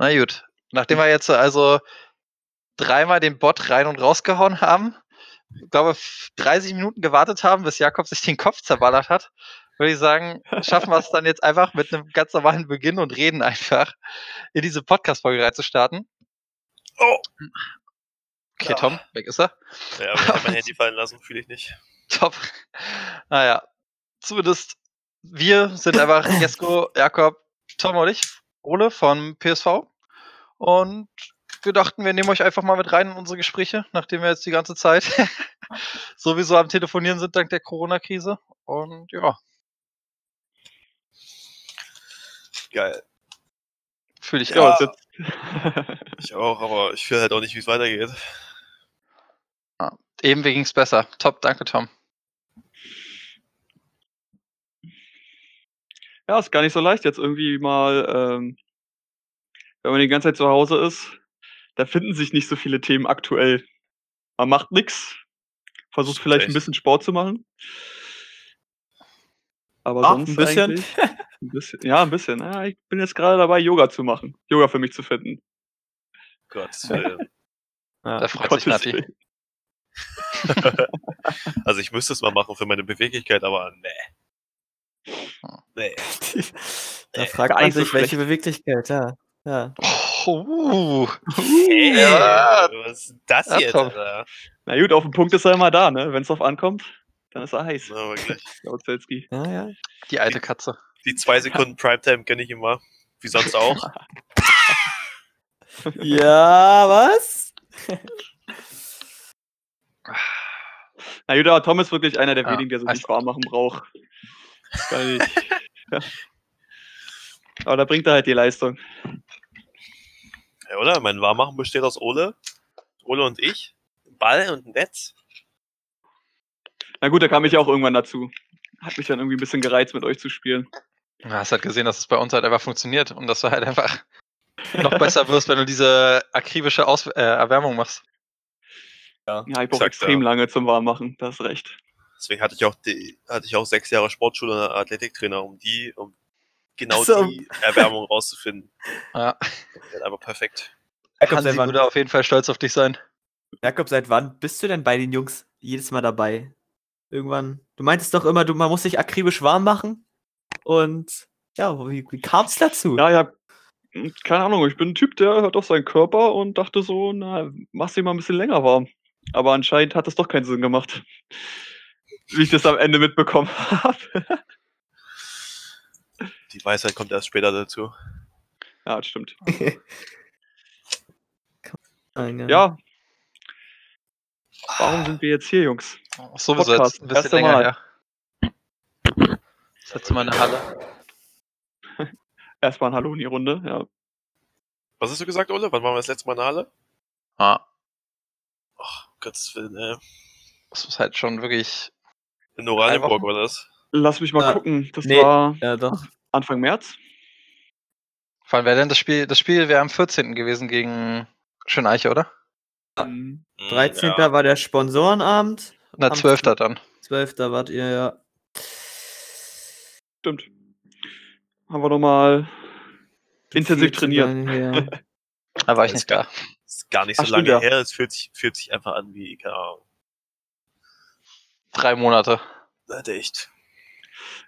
Na gut. Nachdem wir jetzt also dreimal den Bot rein und rausgehauen haben, ich glaube 30 Minuten gewartet haben, bis Jakob sich den Kopf zerballert hat, würde ich sagen, schaffen wir es dann jetzt einfach mit einem ganz normalen Beginn und reden einfach in diese Podcast-Folge reinzustarten. Oh. Okay, Ja. Tom, weg ist er. Ja, aber ich habe mein Handy fallen lassen, fühle ich nicht. Top. Naja, zumindest wir sind einfach Jesko, Jakob, Tom und ich, Ole von PSV. Und wir dachten, wir nehmen euch einfach mal mit rein in unsere Gespräche, nachdem wir jetzt die ganze Zeit sowieso am Telefonieren sind dank der Corona-Krise. Und ja, Geil. fühle ich Ja. auch. Ich auch, aber ich fühle halt auch nicht, wie es weitergeht. Eben ging es besser. Top, danke Tom. Ja, ist gar nicht so leicht jetzt irgendwie mal, ähm, wenn man die ganze Zeit zu Hause ist, da finden sich nicht so viele Themen aktuell. Man macht nix, versucht vielleicht ein bisschen Sport zu machen. Aber Ach, sonst ein bisschen? eigentlich ein bisschen ja, ein bisschen. Ja, ich bin jetzt gerade dabei, Yoga zu machen. Yoga für mich zu finden. Gottes Willen. Da Ja. freut sich Nati. Also ich müsste es mal machen für meine Beweglichkeit, aber nee. Nee. da Äh, fragt man sich, welche. Beweglichkeit, ja. Ja. Oh, uh. Hey, Ja. was ist das Ja, jetzt? Na gut, auf den Punkt ist er immer da, ne? Wenn es drauf ankommt, dann ist er heiß. Wirklich. Laut Zelski. ja, ja. die alte Katze. Die zwei Sekunden Primetime kenne ich immer. Wie sonst auch. Ja, was? Na gut, aber Tom ist wirklich einer der Ja, wenigen, der sich also- nicht warm machen braucht. Weil ich, ja. Aber da bringt er halt die Leistung. Ja, oder? Mein Warmmachen besteht aus Ole. Ole und ich. Ball und ein Netz. Na gut, da kam ich auch irgendwann dazu. Hat mich dann irgendwie ein bisschen gereizt, mit euch zu spielen. Du hast halt gesehen, dass es bei uns halt einfach funktioniert und dass du halt einfach noch besser wirst, wenn du diese akribische Aus äh, Erwärmung machst. Ja, ich brauche extrem ja. lange zum Warmmachen, da hast recht. Deswegen hatte ich auch die, hatte ich auch sechs Jahre Sportschule und Athletiktrainer, um die, um genau so. die Erwärmung rauszufinden. Ja, aber perfekt. Jakob Hansi würde auf jeden Fall stolz auf dich sein. Jakob, seit wann bist du denn bei den Jungs jedes Mal dabei? Irgendwann. Du meintest doch immer, du, man muss sich akribisch warm machen. Und ja, wie, wie kam es dazu? Ja, ja, hm, keine Ahnung, ich bin ein Typ, der hört auf seinen Körper und dachte so, na, mach's dir mal ein bisschen länger warm. Aber anscheinend hat das doch keinen Sinn gemacht. Wie ich das am Ende mitbekommen habe. Die Weisheit kommt erst später dazu. ja, das stimmt. Ja. Warum sind wir jetzt hier, Jungs? Sowieso Podcast, jetzt ein bisschen länger Mal. her. Das letzte Mal in der Halle. Erstmal ein Hallo in die Runde, ja. Was hast du gesagt, Ole? Wann waren wir das letzte Mal in der Halle? Ja, Ach, Gottes Willen, ey. das ist halt schon wirklich. In Oranienburg war das. Lass mich mal Ja. gucken. Das Nee. war Ja, doch. Anfang März. Vor allem wäre denn das Spiel, das Spiel wäre am 14. gewesen gegen Schöneiche, oder? Mhm. Hm, 13. Ja. war der Sponsorenabend. Na, Am 12. dann. 12. wart ihr, ja. Stimmt. Haben wir nochmal intensiv trainiert. Da war ich nicht da. Ist gar nicht so Ach, lange her. Es fühlt sich, fühlt sich einfach an wie, keine Ahnung. Drei Monate. Hat echt.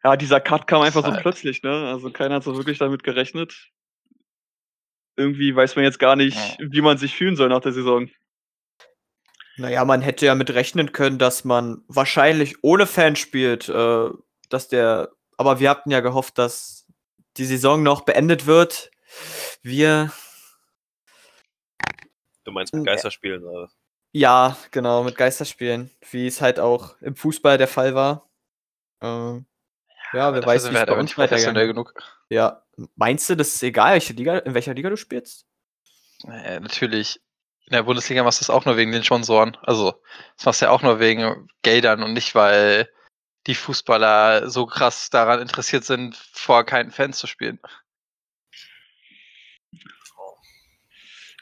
Ja, dieser Cut kam einfach so plötzlich, ne? Also keiner hat so wirklich damit gerechnet. Irgendwie weiß man jetzt gar nicht, Ja. wie man sich fühlen soll nach der Saison. Naja, man hätte ja mit rechnen können, dass man wahrscheinlich ohne Fans spielt, äh, dass der, aber wir hatten ja gehofft, dass die Saison noch beendet wird. Wir, Du meinst mit. Geisterspielen, oder? ja, genau, mit Geisterspielen, wie es halt auch im Fußball der Fall war. Ähm, ja, wer weiß, wie wir es bei uns nicht professionell weitergeht. genug. Ja, meinst du, das ist egal, welche Liga, in welcher Liga du spielst? Naja, natürlich. In der Bundesliga machst du es auch nur wegen den Sponsoren. Also, das machst du ja auch nur wegen Geldern und nicht, weil die Fußballer so krass daran interessiert sind, vor keinen Fans zu spielen.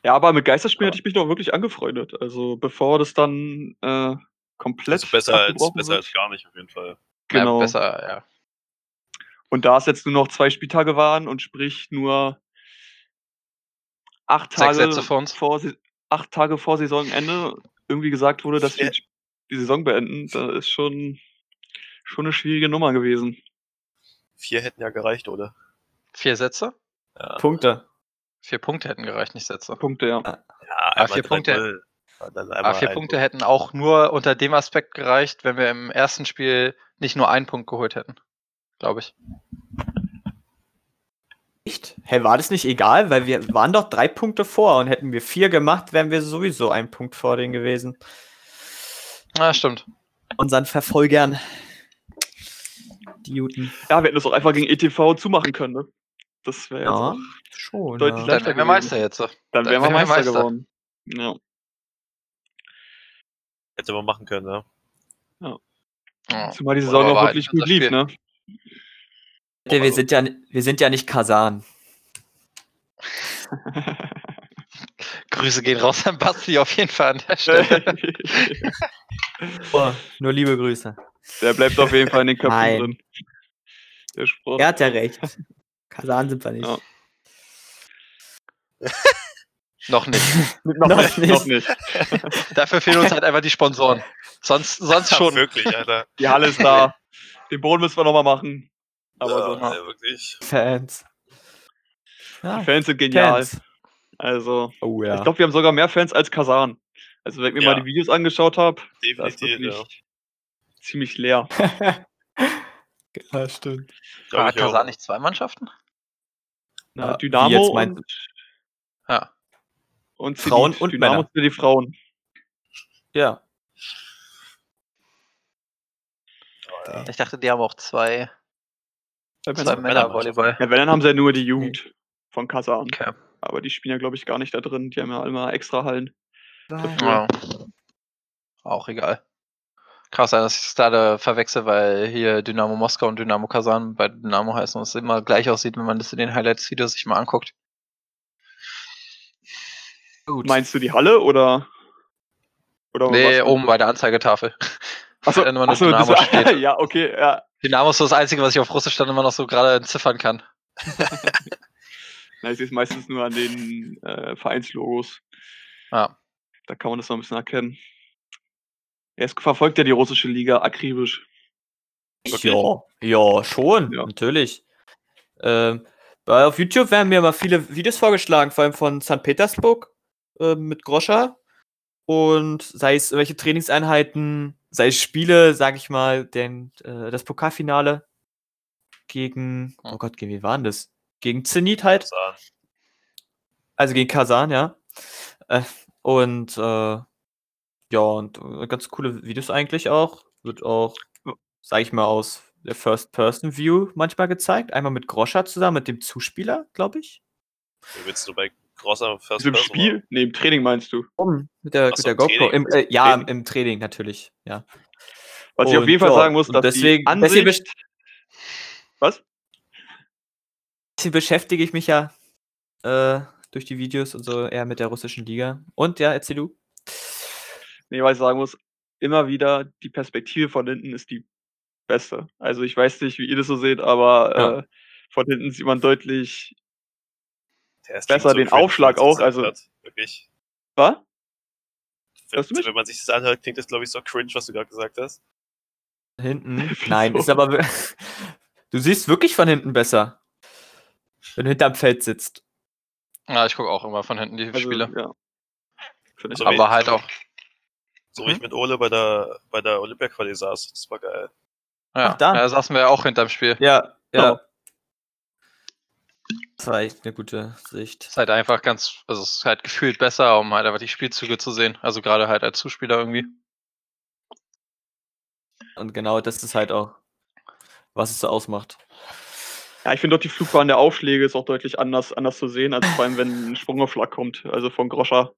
Ja, aber mit Geisterspielen hätte ich mich noch wirklich angefreundet. Also bevor das dann äh, komplett Das ist besser, als, besser wird. als gar nicht, auf jeden Fall. Genau. Ja, besser, ja. Und da es jetzt nur noch zwei Spieltage waren und sprich nur acht Tage, vor, acht Tage vor Saisonende irgendwie gesagt wurde, dass wir Ja. die Saison beenden, da ist schon, schon eine schwierige Nummer gewesen. Vier hätten ja gereicht, oder? Vier Sätze? Punkte. Vier Punkte hätten gereicht, nicht Sätze. Punkte, ja. Ja, Ah, einmal vier Punkte. 3-0, Dann Aber einmal vier Punkte Punkt. hätten auch nur unter dem Aspekt gereicht, wenn wir im ersten Spiel nicht nur einen Punkt geholt hätten. Glaube ich. Echt? Hä, war das nicht egal? Weil wir waren doch drei Punkte vor und hätten wir vier gemacht, wären wir sowieso ein Punkt vor denen gewesen. Ja, stimmt. Unseren Verfolgern. Die Juten. Ja, wir hätten das auch einfach gegen ETV zumachen können, ne? Das wäre jetzt Ja, schon. deutlich ja. Dann wären wir Meister jetzt. dann dann wären wir Meister, Meister. geworden. Ja. Hätte man machen können, ne? Ja. Zumal die Saison auch wirklich gut lief, ne? Wir, wir, sind ja, wir sind ja nicht Kasan. Grüße gehen raus an Basti auf jeden Fall an der Stelle. Oh, nur liebe Grüße. Der bleibt auf jeden Fall in den Köpfen Nein. drin. Der Spruch. Er hat ja recht. Kasan sind wir nicht. Ja. Noch nicht. noch, Noch nicht, nicht. noch nicht. Dafür fehlen uns halt einfach die Sponsoren. Sonst, sonst Ja, schon. wirklich, Alter. Die Halle ist da. Den Boden müssen wir nochmal machen. Aber ja, sonst, ja, wirklich. Fans. Ja, die Fans sind genial. Fans. Also, Oh ja. ich glaube, wir haben sogar mehr Fans als Kasan. Also, wenn ich mir Ja. mal die Videos angeschaut habe, ist Definitiv, wirklich ja. ziemlich leer. ja, stimmt. Hat. Kasan nicht zwei Mannschaften? Na, wie Dynamo jetzt meinst und, Ja. und Frauen und Dynamo Männer. für die Frauen. Ja. Ich dachte, die haben auch zwei, Ja, zwei wenn, Männer-Volleyball. ja, wenn, dann haben sie ja nur die Jugend von Kasan. Okay. Aber die spielen ja, glaube ich, gar nicht da drin. Die haben ja immer extra Hallen. Ja. Auch egal. Krass, dass ich es gerade verwechsel, weil hier Dynamo Moskau und Dynamo Kasan bei Dynamo heißen und es immer gleich aussieht, wenn man das in den Highlights-Videos sich mal anguckt. Gut. Meinst du die Halle oder? oder Nee, was? oben bei der Anzeigetafel. Achso, achso, Dynamo das, steht. ja, okay, ja. Dynamo ist so das Einzige, was ich auf Russisch dann immer noch so gerade entziffern kann. Sehe es meistens nur an den äh, Vereinslogos. Ja. Da kann man das noch ein bisschen erkennen. Er ist, verfolgt ja die russische Liga akribisch. Ja, ja, schon, Ja. natürlich. Ähm, auf YouTube werden mir mal viele Videos vorgeschlagen, vor allem von St. Petersburg äh, mit Groscha. Und sei es welche Trainingseinheiten, sei es Spiele, sag ich mal, den, äh, das Pokalfinale gegen, oh Gott, gegen wie waren das? Gegen Zenit halt. Kasan. Also gegen Kasan, ja. Äh, und äh, ja, und äh, ganz coole Videos eigentlich auch. Wird auch, sag ich mal, aus der First-Person-View manchmal gezeigt. Einmal mit Groscha zusammen, mit dem Zuspieler, glaube ich. Wie willst du bei großer First im Person Spiel? Nee, im Training meinst du. Mit der, Ach mit so, der GoPro. Im, äh, ja, im, Training. im Training natürlich, ja. Was ich auf Und jeden Fall sagen muss, und dass deswegen- die deswegen Ansicht... Was? Deswegen beschäftige ich mich ja äh, durch die Videos und so eher mit der russischen Liga. Und ja, erzähl du. Nee, was ich sagen muss, immer wieder die Perspektive von hinten ist die beste. Also ich weiß nicht, wie ihr das so seht, aber Ja. äh, von hinten sieht man deutlich... Der ist besser den cringe, Aufschlag auch, also-. Wirklich. Was? Wenn, Hörst du mich? wenn man sich das anhört, klingt das, glaube ich, so cringe, was du gerade gesagt hast. Hinten. Nein, ist aber. Du siehst wirklich von hinten besser. Wenn du hinterm Feld sitzt. Ja, ich gucke auch immer von hinten die Also, Spiele. ja. Finde ich So Aber halt auch. So wie ich mit Ole bei der, bei der Olympia-Quali saß. Das war geil. Ja, Ach, da. da saßen wir ja auch hinterm Spiel. Ja, ja. Das war echt eine gute Sicht. Ist halt einfach ganz, also es ist halt gefühlt besser, um halt einfach die Spielzüge zu sehen. Also gerade halt als Zuspieler irgendwie. Und genau das ist halt auch, was es so ausmacht. Ja, ich finde doch die Flugbahn der Aufschläge ist auch deutlich anders, anders zu sehen, als vor allem, wenn ein Sprungaufschlag kommt, also von Groscher.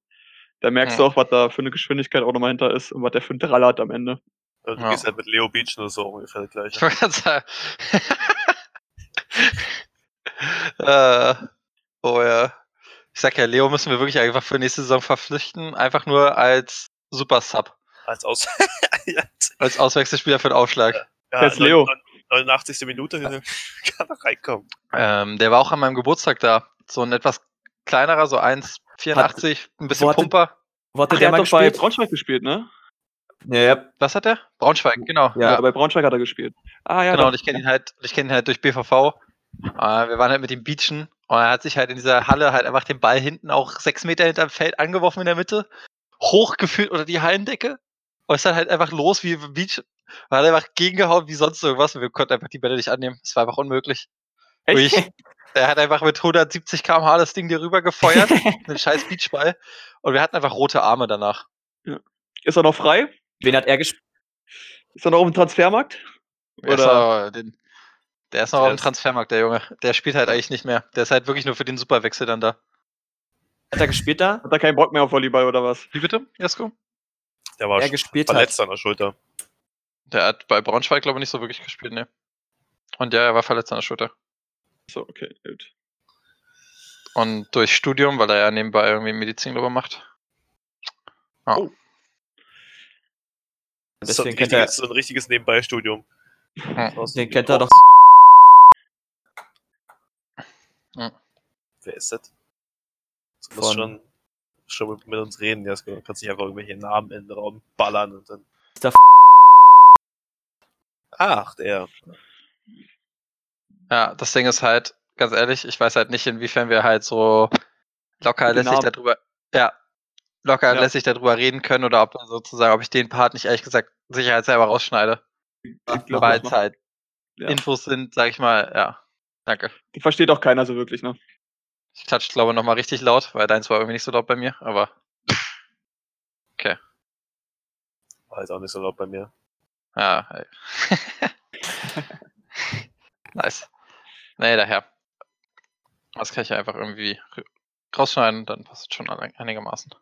Da merkst du Ja. auch, was da für eine Geschwindigkeit auch nochmal hinter ist und was der für einen Draller hat am Ende. Also, du Ja. gehst halt mit Leo Beach nur so ungefähr gleich. Ich wollte gerade sagen. äh, oh ja. Ich sag ja, Leo müssen wir wirklich einfach für nächste Saison verpflichten. Einfach nur als Super Sub. Als Aus. ja, Als Auswechselspieler für den Aufschlag. Wer ist Leo? 89. Minute kann er reinkommen. Ähm, der war auch an meinem Geburtstag da. So ein etwas kleinerer, so 1,80 84, ein bisschen wo hatte- Pumper. Wo hat Ach, der der mal hat doch bei gespielt? Braunschweig gespielt, ne? Ja, ja. Was hat der? Braunschweig, genau. Ja, Ja, bei Braunschweig hat er gespielt. Ah, ja. genau, doch. und ich kenne ihn halt, ich kenne ihn halt durch BVV. Äh, wir waren halt mit ihm beachen und er hat sich halt in dieser Halle halt einfach den Ball hinten auch sechs Meter hinterm Feld angeworfen in der Mitte, hochgeführt unter die Hallendecke und ist dann halt einfach los wie im Beach. Und hat einfach gegengehauen wie sonst irgendwas und wir konnten einfach die Bälle nicht annehmen. Es war einfach unmöglich. Echt? ich, er hat einfach mit 170 km/h das Ding dir rüber gefeuert, einen scheiß Beachball. Und wir hatten einfach rote Arme danach. Ist er noch frei? Wen hat er gespielt? Ist er noch auf dem Transfermarkt? Oder? aber, den, der ist noch Der auf dem Transfermarkt, der Junge. Der spielt halt eigentlich nicht mehr. Der ist halt wirklich nur für den Superwechsel dann da. Hat er gespielt da? Hat er keinen Bock mehr auf Volleyball oder was? Wie bitte, Jesko? Der war Er sch- gespielt verletzt an der Schulter. Der hat bei Braunschweig, glaube ich, nicht so wirklich gespielt, ne. Und ja, er war verletzt an der Schulter. So, okay, gut. Und durch Studium, weil er ja nebenbei irgendwie Medizin, glaube ich, macht. Ja. Oh. Das ist so ein Deswegen kennt er, richtiges, so ein richtiges Nebenbei-Studium. Hm. Den kennt er doch. Wer ist das? Du musst Von- schon, schon mit, uns reden, ja. Du kannst nicht einfach irgendwelche Namen in den Raum ballern und dann. Der Ach, der. Ja, das Ding ist halt, ganz ehrlich, ich weiß halt nicht, inwiefern wir halt so locker Den lässig Namen. darüber, ja, locker Ja. lässig darüber reden können oder ob sozusagen, ob ich den Part nicht ehrlich gesagt sicherheitshalber rausschneide. Ich glaub, Weil das es halt Ja. Infos sind, sag ich mal, ja. Danke. Versteht auch keiner so wirklich, ne? Ich klatsche, glaube ich, nochmal richtig laut, weil deins war irgendwie nicht so laut bei mir, aber War jetzt auch nicht so laut bei mir. ja. Ey. nice. Nee, daher. Das kann ich ja einfach irgendwie rausschneiden, dann passt es schon einigermaßen.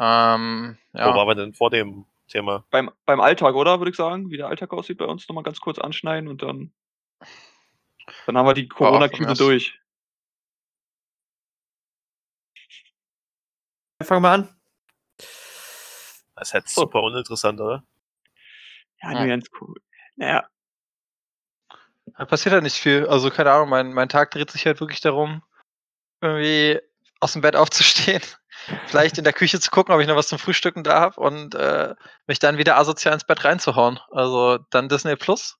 Ähm, Wo ja. waren wir denn vor dem Thema? Beim, beim Alltag, oder? Würde ich sagen. Wie der Alltag aussieht bei uns, nochmal ganz kurz anschneiden und dann. Dann haben wir die Corona-Krise durch. Fangen wir an. Das ist halt So. super uninteressant, oder? Ja, Ja. nur ganz cool. Naja, Da passiert halt nicht viel. Also, keine Ahnung, mein, mein Tag dreht sich halt wirklich darum, irgendwie aus dem Bett aufzustehen, vielleicht in der Küche zu gucken, ob ich noch was zum Frühstücken da habe und äh, mich dann wieder asozial ins Bett reinzuhauen. Also dann Disney Plus,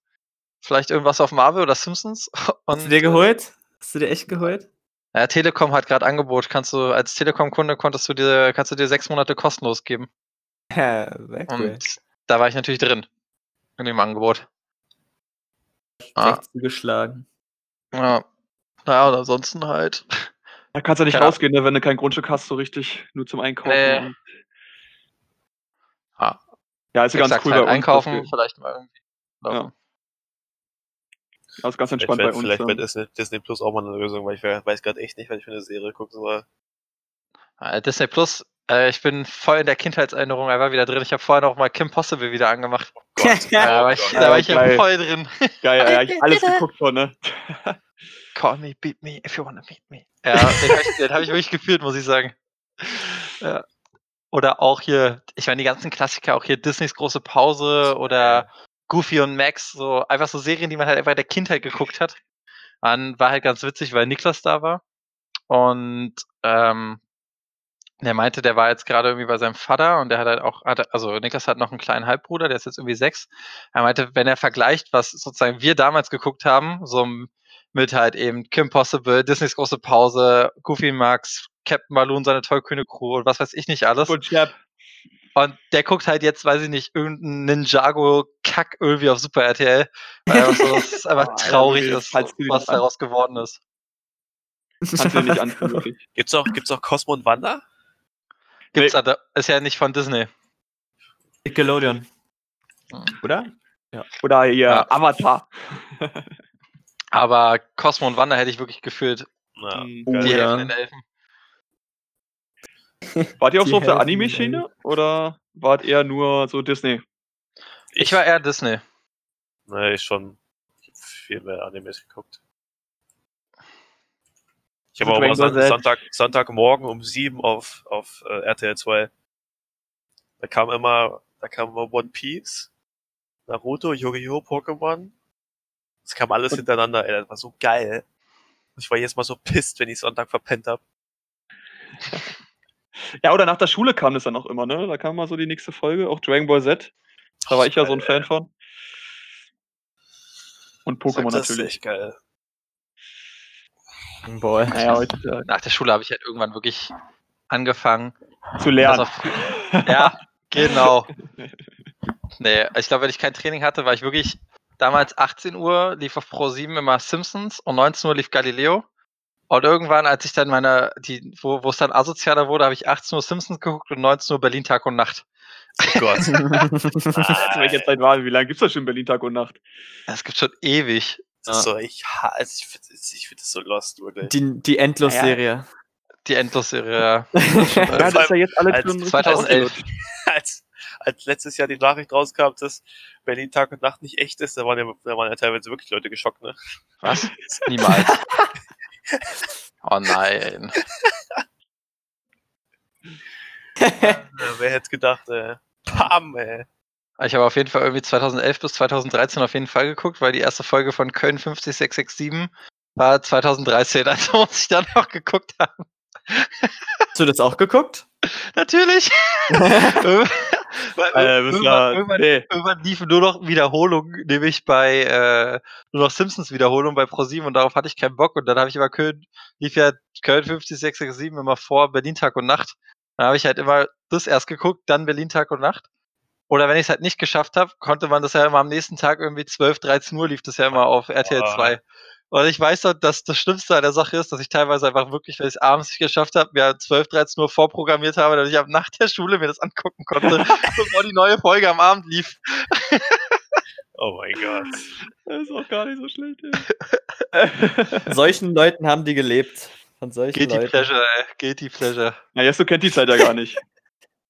vielleicht irgendwas auf Marvel oder Simpsons. Und, Hast du dir geholt? Hast du dir echt geholt? Äh, ja, Telekom hat gerade Angebot. Kannst du als Telekom-Kunde konntest du dir, kannst du dir sechs Monate kostenlos geben. Ja, sehr cool. Und da war ich natürlich drin. In dem Angebot. Ah, zugeschlagen. ja. Naja, und ansonsten halt. da kannst du nicht Ja. rausgehen, ne, wenn du kein Grundstück hast, so richtig, nur zum Einkaufen. Nee. Ah, Ja, ist ja ganz cool halt einkaufen, vielleicht mal irgendwie. laufen. Ja, ist ganz Vielleicht, entspannt bei uns. vielleicht ähm. wird Disney, Plus auch mal eine Lösung, weil ich we- weiß gerade echt nicht, was ich für eine Serie gucken soll. Äh, Disney Plus, äh, ich bin voll in der Kindheitserinnerung einfach wieder drin. Ich habe vorher noch mal Kim Possible wieder angemacht. Gott. Ja, da war ich, Gott. da war ich ja voll drin. Geil, ja, ich alles geguckt von, ne? Call me, beat me, if you wanna meet me. Ja, den habe ich, den hab ich wirklich gefühlt, muss ich sagen. Ja. Oder auch hier, ich meine, die ganzen Klassiker, auch hier Disneys große Pause oder Goofy und Max, so einfach so Serien, die man halt einfach in der Kindheit geguckt hat. Dann war halt ganz witzig, weil Niklas da war. Und ähm, der meinte, der war jetzt gerade irgendwie bei seinem Vater und der hat halt auch, hat, also Niklas hat noch einen kleinen Halbbruder, der ist jetzt irgendwie sechs. Er meinte, wenn er vergleicht, was sozusagen wir damals geguckt haben, so mit halt eben Kim Possible, Disneys große Pause, Goofy Max, Captain Balloon, seine tollkühne Crew und was weiß ich nicht alles. Und Chap. Und der guckt halt jetzt, weiß ich nicht, irgendeinen Ninjago-Kack irgendwie auf Super RTL. Weil so, es ist einfach Alter, traurig ist, was daraus geworden ist. Kannst du nicht wirklich. Gibt's auch, gibt's auch Cosmo und Wanda? Gibt's da, ist ja nicht von Disney. Nickelodeon. Hm. Oder? Oder hier, Ja. Avatar. Aber Cosmo und Wanda hätte ich wirklich gefühlt. Mhm. geil. Die ja. helfenden Elfen. Wart ihr auch so auf der Anime-Schiene? Oder wart ihr nur so Disney? Ich war eher Disney. Nee, ich schon viel mehr Animes geguckt. Ich habe auch mal Son. Sonntag, Sonntagmorgen um sieben auf, auf äh, RTL 2. Da kam immer, da kam immer One Piece, Naruto, Yu-Gi-Oh!, Pokémon. Das kam alles Und- hintereinander, ey, das war so geil. Ich war jetzt mal so pisst, wenn ich Sonntag verpennt hab. Ja, oder nach der Schule kam das dann auch immer, ne? Da kam mal so die nächste Folge, auch Dragon Ball Z. Da war ich ja so ein geil, Fan von. Und Pokémon Das ist natürlich. echt geil. Boy. Naja, heute äh, Nach der Schule habe ich halt irgendwann wirklich angefangen, zu lernen. auf, ja, genau. Nee, ich glaube, wenn ich kein Training hatte, war ich wirklich damals 18 Uhr lief auf Pro 7 immer Simpsons und 19 Uhr lief Galileo. Und irgendwann, als ich dann meine, die, wo, wo es dann asozialer wurde, habe ich 18 Uhr Simpsons geguckt und 19 Uhr Berlin Tag und Nacht. Oh Gott. Zu welcher Zeit war Wie lange gibt's das schon in Berlin Tag und Nacht? Das gibt schon ewig. Ist so, ich, ha- also ich finde ich find das so lost, wirklich. Die, die Endlos-Serie. Die Endlosserie. ja. Ja, das ist ja jetzt alles als schon richtig 2011. ausgelutscht. als, als letztes Jahr die Nachricht rauskam, dass Berlin Tag und Nacht nicht echt ist, da waren ja, da waren ja teilweise wirklich Leute geschockt, ne? Was? Niemals. Oh nein. Wer hätte gedacht, ey. Pam, ey. Ich habe auf jeden Fall irgendwie 2011 bis 2013 auf jeden Fall geguckt, weil die erste Folge von Köln 50667 war 2013, also muss ich dann noch geguckt haben. Hast du das auch geguckt? Natürlich. Äh, irgendwann, irgendwann, nee, irgendwann liefen nur noch Wiederholungen, nämlich bei äh, nur noch Simpsons Wiederholungen bei ProSieben und darauf hatte ich keinen Bock und dann habe ich immer Köln, lief ja Köln 50667 immer vor Berlin Tag und Nacht. Dann habe ich halt immer das erst geguckt, dann Berlin Tag und Nacht. Oder wenn ich es halt nicht geschafft habe, konnte man das ja immer am nächsten Tag irgendwie 12, 13 Uhr lief das ja immer auf RTL Boah. 2. Und ich weiß doch, dass das Schlimmste an der Sache ist, dass ich teilweise einfach wirklich, wenn ich es abends nicht geschafft habe, mir 12, 13 Uhr vorprogrammiert habe, damit ich ab nach der Schule mir das angucken konnte, bevor die neue Folge am Abend lief. Oh mein Gott. das ist auch gar nicht so schlecht. Ey. Solchen Leuten haben die gelebt. Von solchen Guilty Leuten. Pleasure, ey. Guilty Pleasure. Na, Jesko kennt die Zeit ja gar nicht.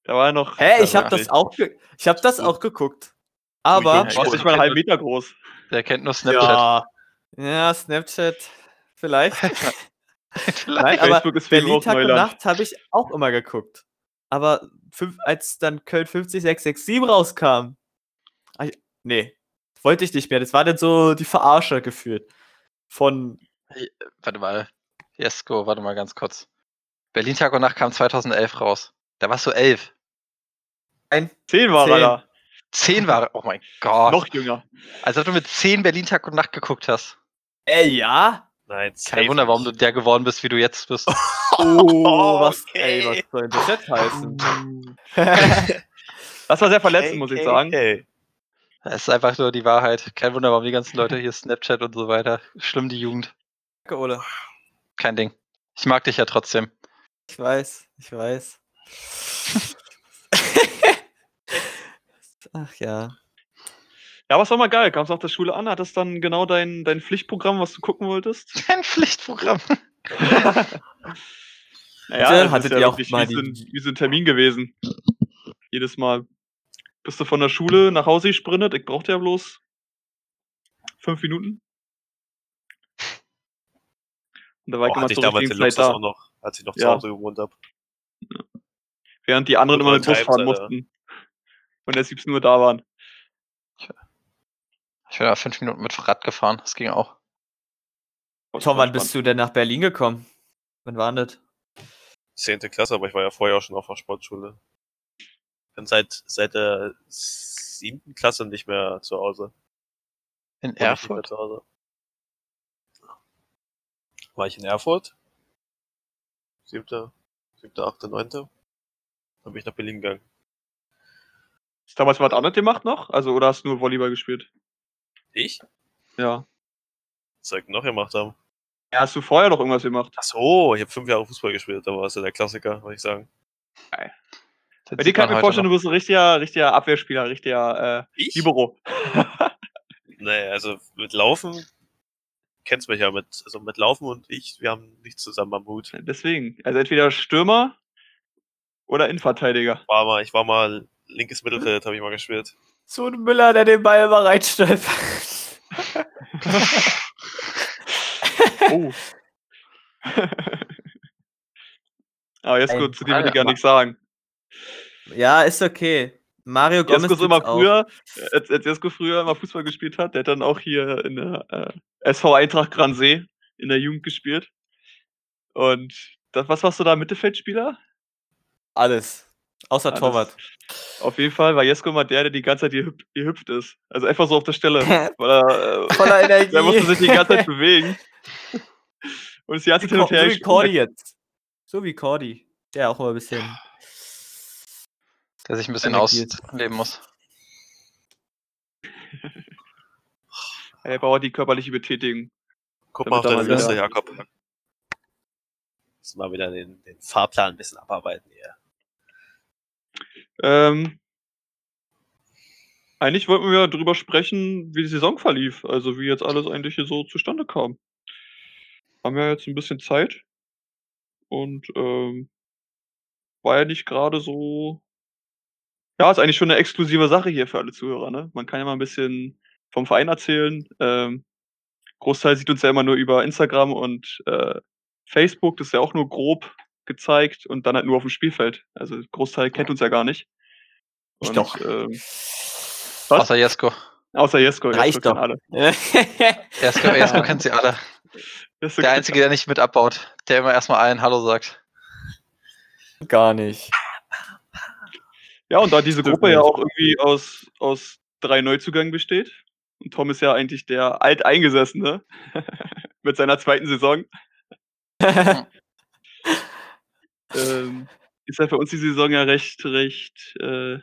Da war er noch. Hä, ich Ja, habe das auch, ge ich hab das auch geguckt. Aber Ich war nicht mal einen halben Meter groß. Der kennt nur Snapchat. ja, ja, Snapchat vielleicht. Nein, Vielleicht. aber Facebook ist Berlin Tag und Neuland. Nacht habe ich auch immer geguckt. Aber fünf, als dann Köln 50667 rauskam, ich- nee, wollte ich nicht mehr. Das war dann so die Verarsche gefühlt. Von, Warte mal. Jesko, warte mal ganz kurz. Berlin Tag und Nacht kam 2011 raus. Da warst du elf. ein, Zehn war er da. Zehn war. Oh mein Gott. Noch jünger. Als ob du mit zehn Berlin Tag und Nacht geguckt hast. Äh, ja? Nein, Kein Wunder, warum du der geworden bist, wie du jetzt bist. Oh, was, okay. ey, was soll das jetzt heißen? Das war sehr verletzend, muss ich sagen. Okay. Das ist einfach nur die Wahrheit. Kein Wunder, warum die ganzen Leute hier Snapchat und so weiter. Schlimm die Jugend. Danke, Ole. Kein Ding. Ich mag dich ja trotzdem. Ich weiß, ich weiß. Ach ja. Ja, aber es war mal geil. Kamst nach der Schule an, hattest dann genau dein, dein Pflichtprogramm, was du gucken wolltest. Kein Pflichtprogramm. Naja, Hattet ist ja ihr auch mal wie, so ein, die- wie so ein Termin gewesen. Jedes Mal. Bist du von der Schule nach Hause gesprintet? Ich brauchte ja bloß fünf Minuten. Und da war ich Oh, immer hatte ich damals den Zeit Luxus da. auch noch, als ich noch zu Ja. Hause gewohnt habe. Während die anderen immer mit Bus fahren mussten. Und erst 17 Uhr da waren. Ich bin ja fünf Minuten mit Rad gefahren. Das ging auch. Tom, wann bist du denn nach Berlin gekommen? Wann war das? Zehnte Klasse, aber ich war ja vorher auch schon auf der Sportschule. Bin seit, seit der siebten Klasse nicht mehr zu Hause. In War ich nicht mehr Erfurt. zu Hause. War ich in Erfurt? Siebte, siebte, achte, neunte. Dann bin ich nach Berlin gegangen. Hast du damals was anderes gemacht noch? Also, oder hast du nur Volleyball gespielt? Ich? Ja. Was soll ich noch gemacht haben? Ja, hast du vorher noch irgendwas gemacht? Ach so, ich habe fünf Jahre Fußball gespielt, da war es ja der Klassiker, würde ich sagen. Das Bei dir kann ich mir vorstellen, noch. du bist ein richtiger, richtiger Abwehrspieler, richtiger äh, Ich? Libero. Nee, also mit Laufen kennst mich ja mit, also mit Laufen und ich, wir haben nichts zusammen am Hut. Deswegen. Also entweder Stürmer oder Innenverteidiger. War mal, ich war mal linkes Mittelfeld, habe ich mal gespielt. So ein Müller, der den Ball immer reinstellt. Oh. Aber jetzt gut, zu dem will ich gar nichts sagen. ja, ist okay. Mario Gomez Jesko immer früher, als, als Jesko früher immer Fußball gespielt hat, der hat dann auch hier in der äh, SV Eintracht Gransee in der Jugend gespielt. Und das, was warst du da, Mittelfeldspieler? Alles. Außer Alles. Torwart. Auf jeden Fall war Jesko immer der, der die ganze Zeit gehüpft, gehüpft ist. Also einfach so auf der Stelle. weil er, äh, Voller Energie. der musste sich die ganze Zeit bewegen. Und ist die ganze Zeit hin und Co- her so wie. Cordy jetzt. So wie Cordy. Der auch immer ein bisschen. Der sich ein bisschen ausleben muss. Er braucht die körperliche Betätigung. Guck mal auf deine mal Liste, Jakob. Müssen mal wieder den, den Fahrplan ein bisschen abarbeiten hier. Ähm, eigentlich wollten wir darüber sprechen, wie die Saison verlief. Also wie jetzt alles eigentlich hier so zustande kam. Haben ja jetzt ein bisschen Zeit. Und ähm, war ja nicht gerade so. Ja, ist eigentlich schon eine exklusive Sache hier für alle Zuhörer. Ne? Man kann ja mal ein bisschen vom Verein erzählen. Ähm, Großteil sieht uns ja immer nur über Instagram und äh, Facebook. Das ist ja auch nur grob gezeigt und dann halt nur auf dem Spielfeld. Also Großteil kennt uns ja gar nicht. Ich Und, doch. Ähm, Was? Außer Jesko. außer Jesko. Reicht Jesko doch. alle. Jesko, Jesko kennt sie alle. Jesko Der Einzige, der nicht mit abbaut. Der immer erstmal allen Hallo sagt. Gar nicht. Ja, und da diese Stimmt Gruppe ja auch irgendwie aus, aus drei Neuzugängen besteht. Und Tom ist ja eigentlich der Alteingesessene mit seiner zweiten Saison. Ähm, ist ja für uns die Saison ja recht, recht äh,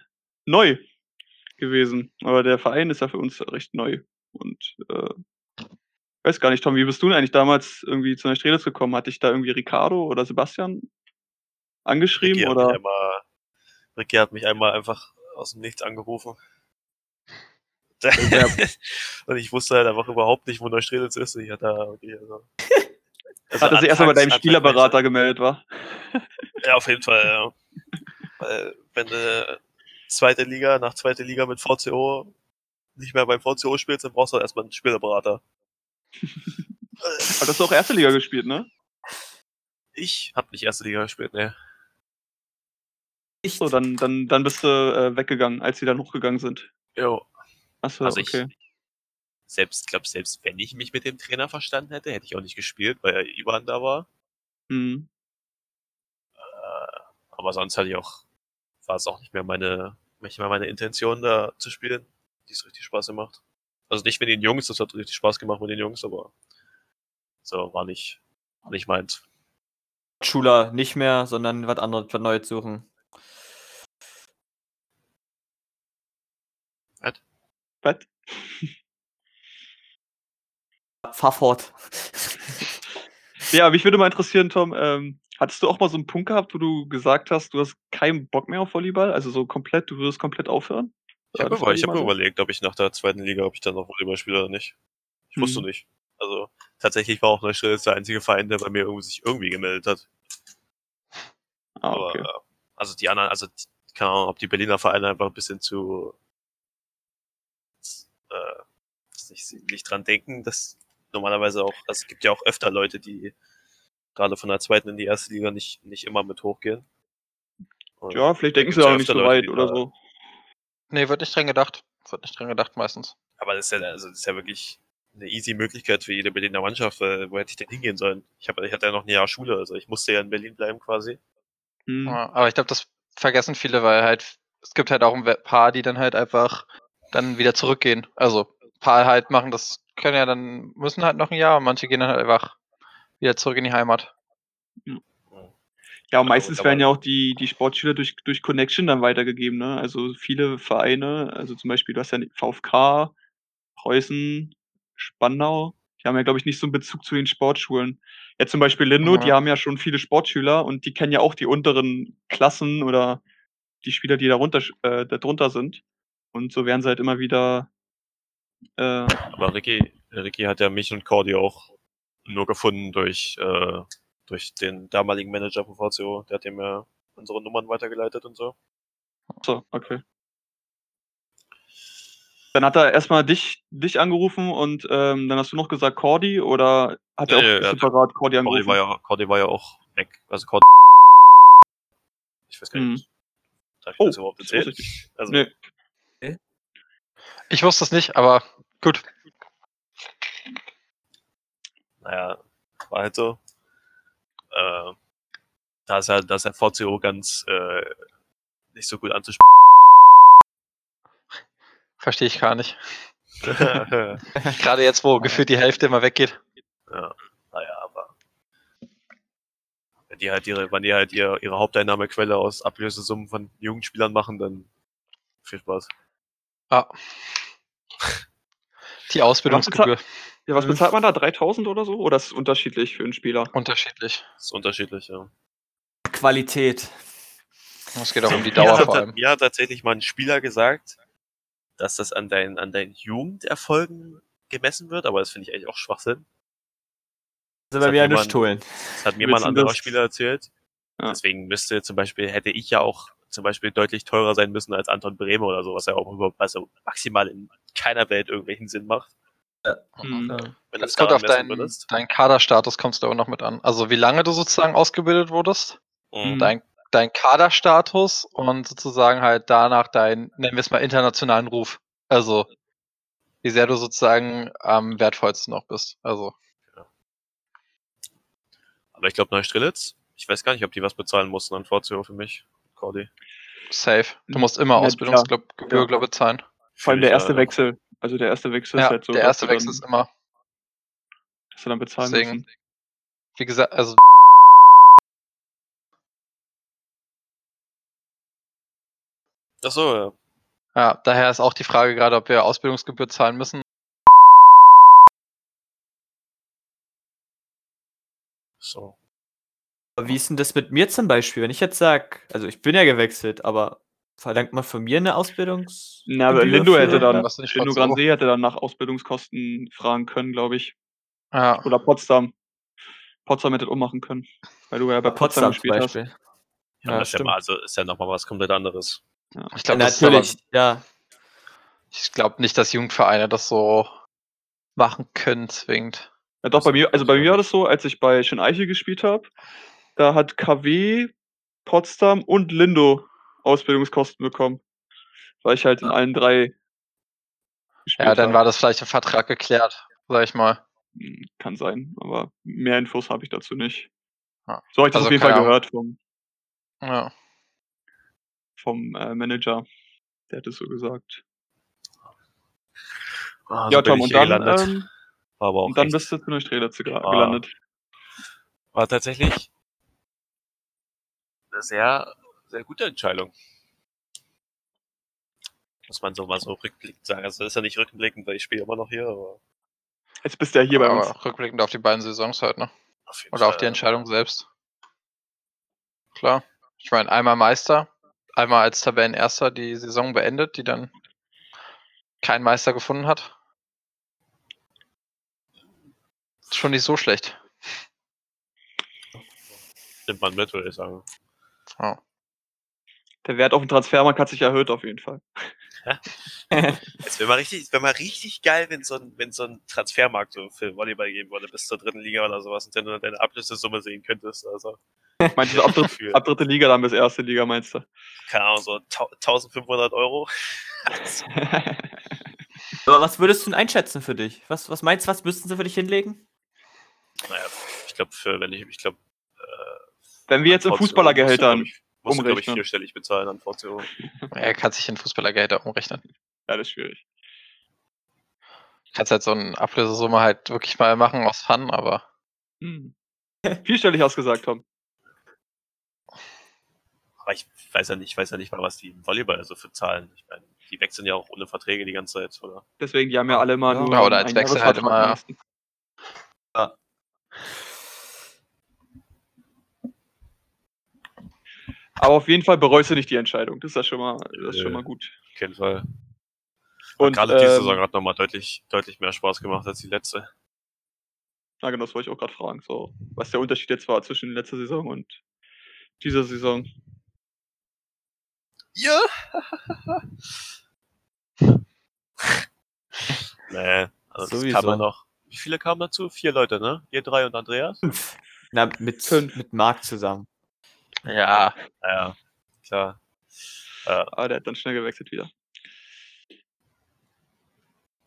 neu gewesen. Aber der Verein ist ja für uns recht neu. Und äh, weiß gar nicht, Tom, wie bist du denn eigentlich damals irgendwie zu einer Streles gekommen? Hat dich da irgendwie Ricardo oder Sebastian angeschrieben? Ricky hat, oder? mich einmal, Ricky hat mich einmal einfach aus dem Nichts angerufen. und ich wusste halt einfach überhaupt nicht, wo Neustrelitz ist. Ich hatte da okay, also, also Hat er sich erstmal bei deinem Spielerberater gemeldet, war? Ja, auf jeden Fall, ja. Weil, wenn du zweite Liga nach zweite Liga mit VCO nicht mehr beim VCO spielst, dann brauchst du erstmal einen Spielerberater. Aber du hast auch erste Liga gespielt, ne? Ich hab nicht erste Liga gespielt, ne. Ich, So, dann, dann, dann bist du äh, weggegangen, als sie dann hochgegangen sind. Jo. Achso, Also okay. ich, selbst, glaub, selbst wenn ich mich mit dem Trainer verstanden hätte, hätte ich auch nicht gespielt, weil Ivan da war. Hm. Äh, aber sonst hatte ich auch, war es auch nicht mehr meine, nicht mehr meine Intention, da zu spielen, die es richtig Spaß gemacht. Also nicht mit den Jungs, das hat richtig Spaß gemacht mit den Jungs, aber so war nicht, war nicht meins. Schuler nicht mehr, sondern was anderes, was Neues suchen. Was? Fahr fort. Ja, mich würde mal interessieren, Tom, ähm, hattest du auch mal so einen Punkt gehabt, wo du gesagt hast, du hast keinen Bock mehr auf Volleyball? Also so komplett, du würdest komplett aufhören? Ich habe über, hab überlegt, ob ich nach der zweiten Liga, ob ich dann noch Volleyball spiele oder nicht. Ich wusste Hm. nicht. Also tatsächlich war auch Neustrelitz der einzige Verein, der bei mir irgendwie sich irgendwie gemeldet hat. Ah, Aber okay. äh, also die anderen, also keine Ahnung, ob die Berliner Vereine einfach ein bisschen zu äh, nicht, nicht dran denken, dass normalerweise auch, also es gibt ja auch öfter Leute, die gerade von der zweiten in die erste Liga nicht, nicht immer mit hochgehen. Und Ja, vielleicht denken sie ja auch nicht so Leute, weit oder so. Nee, wird nicht dran gedacht. Wird nicht dran gedacht meistens. Aber das ist ja, also das ist ja wirklich eine easy Möglichkeit für jede Berliner Mannschaft, weil wo hätte ich denn hingehen sollen? Ich, hab, ich hatte ja noch ein Jahr Schule, also ich musste ja in Berlin bleiben quasi. Hm. Ja, aber ich glaube, das vergessen viele, weil halt, es gibt halt auch ein paar, die dann halt einfach dann wieder zurückgehen. Also, ein paar halt machen das, können ja dann, müssen halt noch ein Jahr und manche gehen dann halt einfach wieder zurück in die Heimat. Ja, und Genau, meistens werden ja auch die, die Sportschüler durch, durch Connection dann weitergegeben, ne? Also viele Vereine, also zum Beispiel, du hast ja VfK, Preußen, Spandau, die haben ja, glaube ich, nicht so einen Bezug zu den Sportschulen. Jetzt zum Beispiel Lindo, die Ja. haben ja schon viele Sportschüler und die kennen ja auch die unteren Klassen oder die Spieler, die darunter, äh, darunter sind. Und so werden sie halt immer wieder äh, Aber Ricky, Ricky hat ja mich und Cordy auch nur gefunden durch, äh, durch den damaligen Manager von VCO. Der hat ihm ja unsere Nummern weitergeleitet und so. So, okay. Dann hat er erstmal dich, dich angerufen und ähm, dann hast du noch gesagt Cordy oder hat Nee, er nee, auch hat- separat Cordy Cordy angerufen? war, ja, Cordy war ja auch weg. Also Cordy. Ich weiß gar nicht, darf ich Oh, das überhaupt das erzählen? nicht. Also, Nee. Ich wusste es nicht, aber gut. naja, war halt so. Äh, da ist er, da ist er VCO ganz äh, nicht so gut anzusprechen. Verstehe ich gar nicht. Gerade jetzt, wo gefühlt die Hälfte immer weggeht. ja, naja, aber wenn die halt ihre, wenn die halt ihr, ihre Haupteinnahmequelle aus Ablösesummen von Jugendspielern machen, dann viel Spaß. Ah. Die Ausbildungsgebühr. Ja, was Mhm. bezahlt man da? 3000 oder so? Oder ist es unterschiedlich für einen Spieler? Unterschiedlich. Das ist unterschiedlich, ja. Qualität. Es geht auch um die Dauer hat, vor allem. mir hat tatsächlich mal ein Spieler gesagt, dass das an deinen, an deinen Jugenderfolgen gemessen wird, aber das finde ich eigentlich auch Schwachsinn. Also hat mir jemand- nicht holen. Das hat mir mal ein anderer das- Spieler erzählt. Ja. Deswegen müsste zum Beispiel, hätte ich ja auch zum Beispiel deutlich teurer sein müssen als Anton Bremer oder so, was ja auch überhaupt, also maximal in keiner Welt irgendwelchen Sinn macht. Mhm. Ja. Wenn Das du kommt auf deinen, würdest. deinen Kaderstatus kommst du auch noch mit an. Also wie lange du sozusagen ausgebildet wurdest, Mhm. dein, dein Kaderstatus und sozusagen halt danach dein, nennen wir es mal, internationalen Ruf. Also wie sehr du sozusagen am wertvollsten noch bist. Also Aber ich glaube Neustrelitz, ich weiß gar nicht, ob die was bezahlen mussten an VCO für mich. Cordy. safe. Du musst immer Ja, Ausbildungsgebühr, Ja. glaube ich, zahlen. Vor allem der erste Wechsel. Also der erste Wechsel Ja, ist halt so. der erste Wechsel dann, ist immer. dass du dann bezahlen Deswegen, müssen. wie gesagt, also Ach so, ja. ja, daher ist auch die Frage gerade, ob wir Ausbildungsgebühr zahlen müssen. So. Aber wie ist denn das mit mir zum Beispiel? Wenn ich jetzt sag, also ich bin ja gewechselt, aber verlangt man von mir eine Ausbildungs... Na, aber Lindo hätte dann, Was nicht Lindo? Gransee hätte dann nach Ausbildungskosten fragen können, glaube ich. Ja, Oder Potsdam. Potsdam hätte das auch machen können. Weil du ja bei Potsdam, Potsdam gespielt hast. Ja, Ja, das ist ja stimmt. mal, also ist ja nochmal was komplett anderes. ich glaube, das ist aber, Natürlich, ja. ich glaube nicht, dass Jugendvereine das so machen können, zwingend. Ja, doch, bei mir, also bei mir war das so, als ich bei Schöneiche gespielt habe, da hat KW, Potsdam und Lindo Ausbildungskosten bekommen. Weil ich halt in allen drei Ja, dann habe. war das vielleicht im Vertrag geklärt, sag ich mal. Hm, Kann sein, aber mehr Infos habe ich dazu nicht. Ja. So habe ich das Also auf jeden Fall Ahnung. gehört vom, Ja. vom äh, Manager. Der hat es so gesagt. Ah, ja, so Tom, ich und dann, ähm, war aber auch und dann bist du zu Neustrelitz ge Ah. gelandet. war tatsächlich eine sehr, sehr gute Entscheidung. Muss man so mal so rückblickend sagen. Also das ist ja nicht rückblickend, weil ich spiele immer noch hier, aber Jetzt bist du ja hier bei uns. Aber rückblickend auf die beiden Saisons halt, ne? auf jeden Oder auf Fall, die Entscheidung selbst. Klar. Ich meine, einmal Meister, einmal als Tabellenerster die Saison beendet, die dann kein Meister gefunden hat. Ist schon nicht so schlecht. Nimmt man mit, würde ich sagen. Ja. Der Wert auf dem Transfermarkt hat sich erhöht auf jeden Fall. Es wäre mal richtig, wäre mal richtig geil, wenn so ein, wenn so ein Transfermarkt so für Volleyball geben würde, bis zur dritten Liga oder sowas und dann nur deine Ablösesumme sehen könntest. Also, Meinst du, ab, dritt, ab dritte Liga dann bis erste Liga, meinst du? keine Ahnung, so tau- 1500 Euro. Aber was würdest du denn einschätzen für dich? Was, was meinst du, was müssten sie für dich hinlegen? Naja, ich glaube, für, wenn ich, ich glaube, Wenn wir jetzt in Fußballergehältern. Musst du, glaube ich, umrechnen. vierstellig bezahlen an VCO. Er kann sich in Fußballergelder umrechnen. Ja, das ist schwierig. Kannst halt so eine Ablösesumme halt wirklich mal machen aus Fun, aber Hm. Vierstellig hast du gesagt, Tom. Aber ich weiß ja nicht, ich weiß ja nicht mal, was die im Volleyball so für zahlen. Ich meine, die wechseln ja auch ohne Verträge die ganze Zeit, oder? Deswegen, die haben ja alle mal Ja, nur oder einen als Wechsel halt immer- meistens. Aber auf jeden Fall bereust du nicht die Entscheidung. Das ist ja schon mal, das ist schon mal gut. Auf jeden Fall. Und gerade diese ähm, Saison hat nochmal deutlich, deutlich mehr Spaß gemacht als die letzte. Na genau, das wollte ich auch gerade fragen. So, was der Unterschied jetzt war zwischen letzter Saison und dieser Saison. Ja! nee, also das Sowieso. kam ja noch. Wie viele kamen dazu? Vier Leute, ne? Ihr drei und Andreas? Fünf. Na, mit, Fünf. mit Marc zusammen. Ja, Naja, klar. Aber der hat dann schnell gewechselt wieder.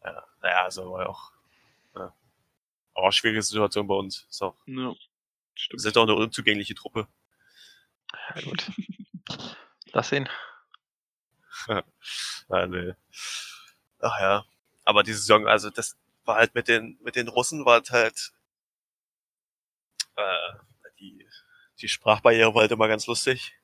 Ja, naja, also war ja auch. Ja. Aber auch schwierige Situation bei uns. Ist auch, Ja, wir stimmt. sind auch eine unzugängliche Truppe. Ja, gut. Lass ihn. Nein, nee. Ach ja. Aber die Saison, also das war halt mit den, mit den Russen war halt, äh, die Sprachbarriere war halt immer ganz lustig.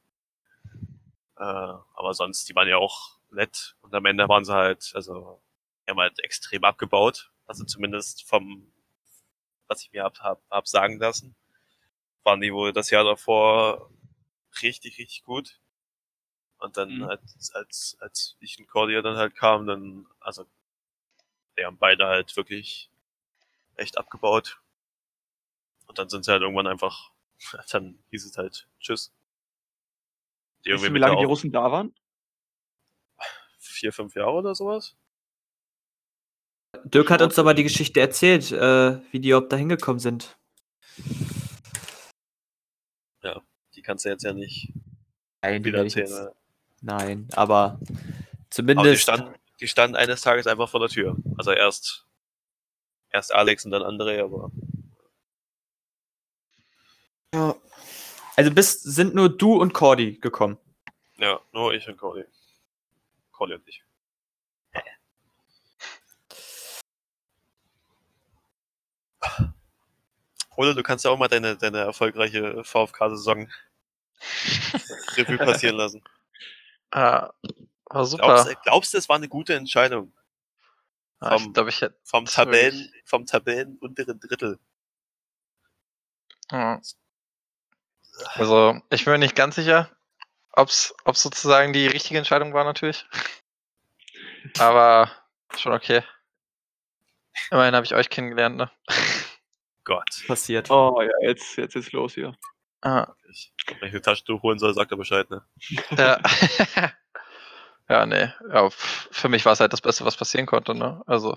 Äh, aber sonst, die waren ja auch nett. Und am Ende waren sie halt, also, die haben halt extrem abgebaut. Also zumindest vom, was ich mir hab, hab, hab sagen lassen, waren die wohl das Jahr davor richtig, richtig gut. Und dann Mhm. als, als, als ich in Cordia dann halt kam, dann, also, die haben beide halt wirklich echt abgebaut. Und dann sind sie halt irgendwann einfach, dann hieß es halt Tschüss. Die Weißt du, wie lange die Russen da waren? vier, fünf Jahre oder sowas. Dirk hat uns aber die Geschichte erzählt, äh, wie die überhaupt da hingekommen sind. Die kannst du jetzt ja nicht Nein, die wieder erzählen. jetzt, ne? nein, aber Aber die zumindest. standen, die standen eines Tages einfach vor der Tür. Also erst, erst Alex und dann André, aber Ja. Also bist, sind nur du und Cordy gekommen. ja, nur ich und Cody. Cody und ich. Oder du kannst ja auch mal deine, deine erfolgreiche VfK-Saison Revue passieren lassen. Äh, war super. Glaubst, glaubst du, es war eine gute Entscheidung? Ah, ich vom- ich hätte. Vom Das war Tabellen, wirklich- vom Tabellen unteren Drittel. Ja. Also, ich bin mir nicht ganz sicher, ob es sozusagen die richtige Entscheidung war, natürlich. Aber schon okay. Immerhin habe ich euch kennengelernt, ne? Gott. Passiert. Oh ja, jetzt, jetzt ist los hier. Ah, Ich, wenn ich eine Taschentuch holen soll, sagt er Bescheid, ne? ja. ja, nee. Ja, für mich war es halt das Beste, was passieren konnte, ne? Also,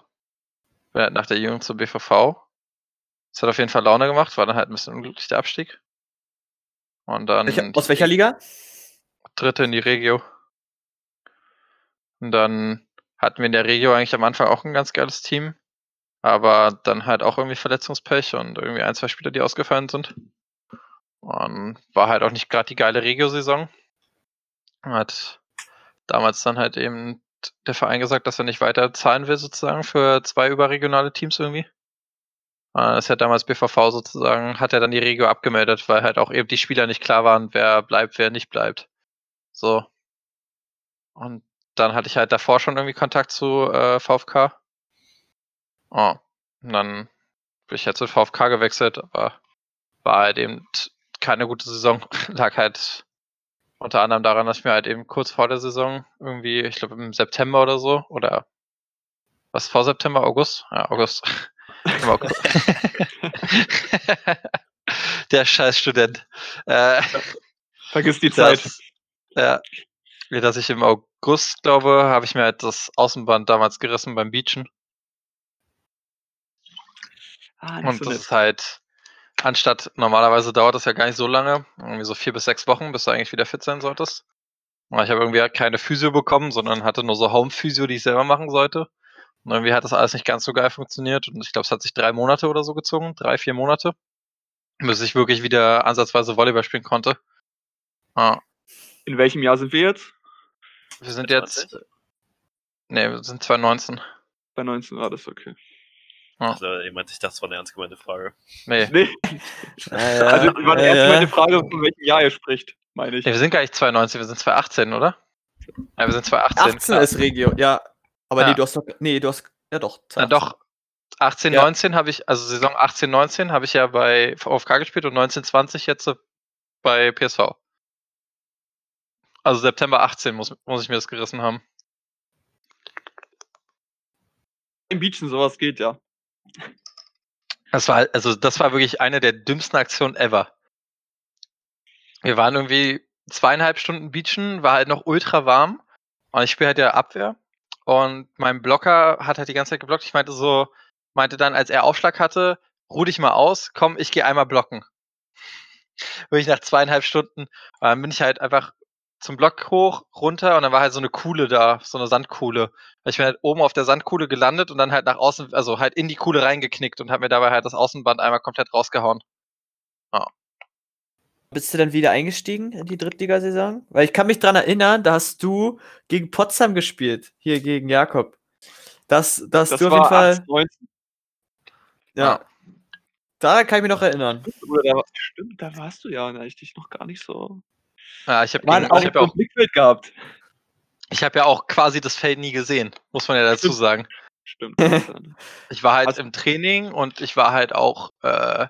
bin halt nach der Jugend zur BVV. Es hat auf jeden Fall Laune gemacht, war dann halt ein bisschen unglücklich der Abstieg. Und dann Welcher, aus welcher Liga? Dritte in die Regio. Und dann hatten wir in der Regio eigentlich am Anfang auch ein ganz geiles Team. Aber dann halt auch irgendwie Verletzungspech und irgendwie ein, zwei Spieler, die ausgefallen sind. Und war halt auch nicht gerade die geile Regio-Saison. Hat damals dann halt eben der Verein gesagt, dass er nicht weiter zahlen will, sozusagen, für zwei überregionale Teams irgendwie. Äh, Das hat damals BVV sozusagen, hat er dann die Regio abgemeldet, weil halt auch eben die Spieler nicht klar waren, wer bleibt, wer nicht bleibt. So. Und dann hatte ich halt davor schon irgendwie Kontakt zu äh, VfK. Oh. Und dann bin ich halt zu VfK gewechselt, aber war halt eben keine gute Saison. Lag halt unter anderem daran, dass ich mir halt eben kurz vor der Saison irgendwie, ich glaube im September oder so, oder was vor September, August? Ja, August. Der scheiß Student. Äh, Vergiss die Zeit. das, ja, wie dass ich im August glaube, habe ich mir halt das Außenband damals gerissen beim Beachen. Ah, Und so das nett. ist halt, anstatt, normalerweise dauert das ja gar nicht so lange, irgendwie so vier bis sechs Wochen, bis du eigentlich wieder fit sein solltest. Ich habe irgendwie halt keine Physio bekommen, sondern hatte nur so Home-Physio, die ich selber machen sollte. Und irgendwie hat das alles nicht ganz so geil funktioniert. Und ich glaube, es hat sich drei Monate oder so gezogen, drei, vier Monate, bis ich wirklich wieder ansatzweise Volleyball spielen konnte. Ja, In welchem Jahr sind wir jetzt? wir sind 20? jetzt, nee, wir sind 2019. Bei 19 war das okay. Also, jemand, ich dachte, das war eine ernst gemeinte Frage. Nee, Nee, Ja, also ja, war ja, erst mal ja. eine Frage, von welchem Jahr ihr spricht, meine ich. nee, wir sind gar nicht 2019, wir sind 2018, oder? Ja, wir sind 2018. 18 ist Regio, ja. Aber Ja. nee, du hast doch. Nee, du hast. Ja doch. Ja, 18. doch. 18, Ja. 19 habe ich, also Saison 18, 19 habe ich ja bei VfK gespielt und 19, 20 jetzt bei PSV. Also September 18 muss, muss ich mir das gerissen haben. Im Beachen sowas geht ja. Das war, halt- also das war wirklich eine der dümmsten Aktionen ever. Wir waren irgendwie zweieinhalb Stunden beachen, war halt noch ultra warm. Und ich spiele halt ja Abwehr. Und mein Blocker hat halt die ganze Zeit geblockt. Ich meinte so, meinte dann, als er Aufschlag hatte, ruh dich mal aus, komm, ich gehe einmal blocken. Wirklich nach zweieinhalb Stunden. Und dann bin ich halt einfach zum Block hoch, runter und dann war halt so eine Kuhle da, so eine Sandkuhle. Ich bin halt oben auf der Sandkuhle gelandet und dann halt nach außen, also halt in die Kuhle reingeknickt und habe mir dabei halt das Außenband einmal komplett rausgehauen. Bist du dann wieder eingestiegen in die Drittligasaison? Weil ich kann mich dran erinnern, da hast du gegen Potsdam gespielt, hier gegen Jakob. Das, das, Das du auf jeden war Fall. 18, 19. Ja. Da kann ich mich noch erinnern. Da, stimmt, da warst du ja eigentlich noch gar nicht so. Ja, ich habe hab ja, auch- Blickfeld gehabt. ich hab ja auch quasi das Feld nie gesehen, muss man ja dazu Stimmt. sagen. Stimmt. Ich war halt Also- im Training und ich war halt auch, äh,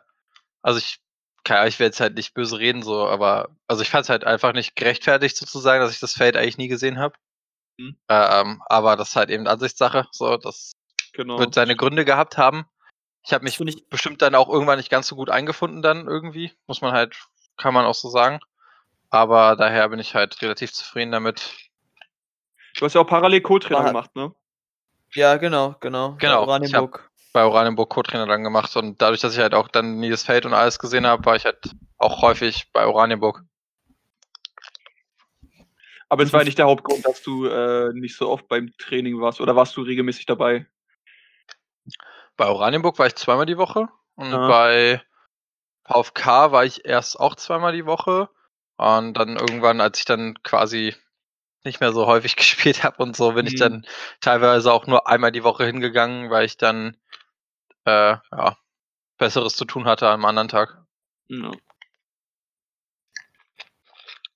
also ich, keine Ahnung, ich will jetzt halt nicht böse reden, so, aber, also ich fand es halt einfach nicht gerechtfertigt sozusagen, dass ich das Feld eigentlich nie gesehen habe. Mhm. Ähm, aber das ist halt eben Ansichtssache, so, das genau. wird seine Gründe gehabt haben. Ich habe mich nicht, bestimmt dann auch irgendwann nicht ganz so gut eingefunden dann irgendwie, muss man halt, kann man auch so sagen. Aber daher bin ich halt relativ zufrieden damit. Du hast ja auch parallel Co-Trainer gemacht, ne? ja, genau, genau. Genau, ich Oranienburg. Bei Oranienburg Co-Trainer dann gemacht und dadurch, dass ich halt auch dann nie das Feld und alles gesehen habe, war ich halt auch häufig bei Oranienburg. Aber es war ja nicht der Hauptgrund, dass du äh, nicht so oft beim Training warst. Oder warst du regelmäßig dabei? Bei Oranienburg war ich zweimal die Woche und Ah. bei VfK war ich erst auch zweimal die Woche und dann irgendwann, als ich dann quasi nicht mehr so häufig gespielt habe und so, bin ich Mhm. dann teilweise auch nur einmal die Woche hingegangen, weil ich dann äh, ja, Besseres zu tun hatte am anderen Tag. Ja.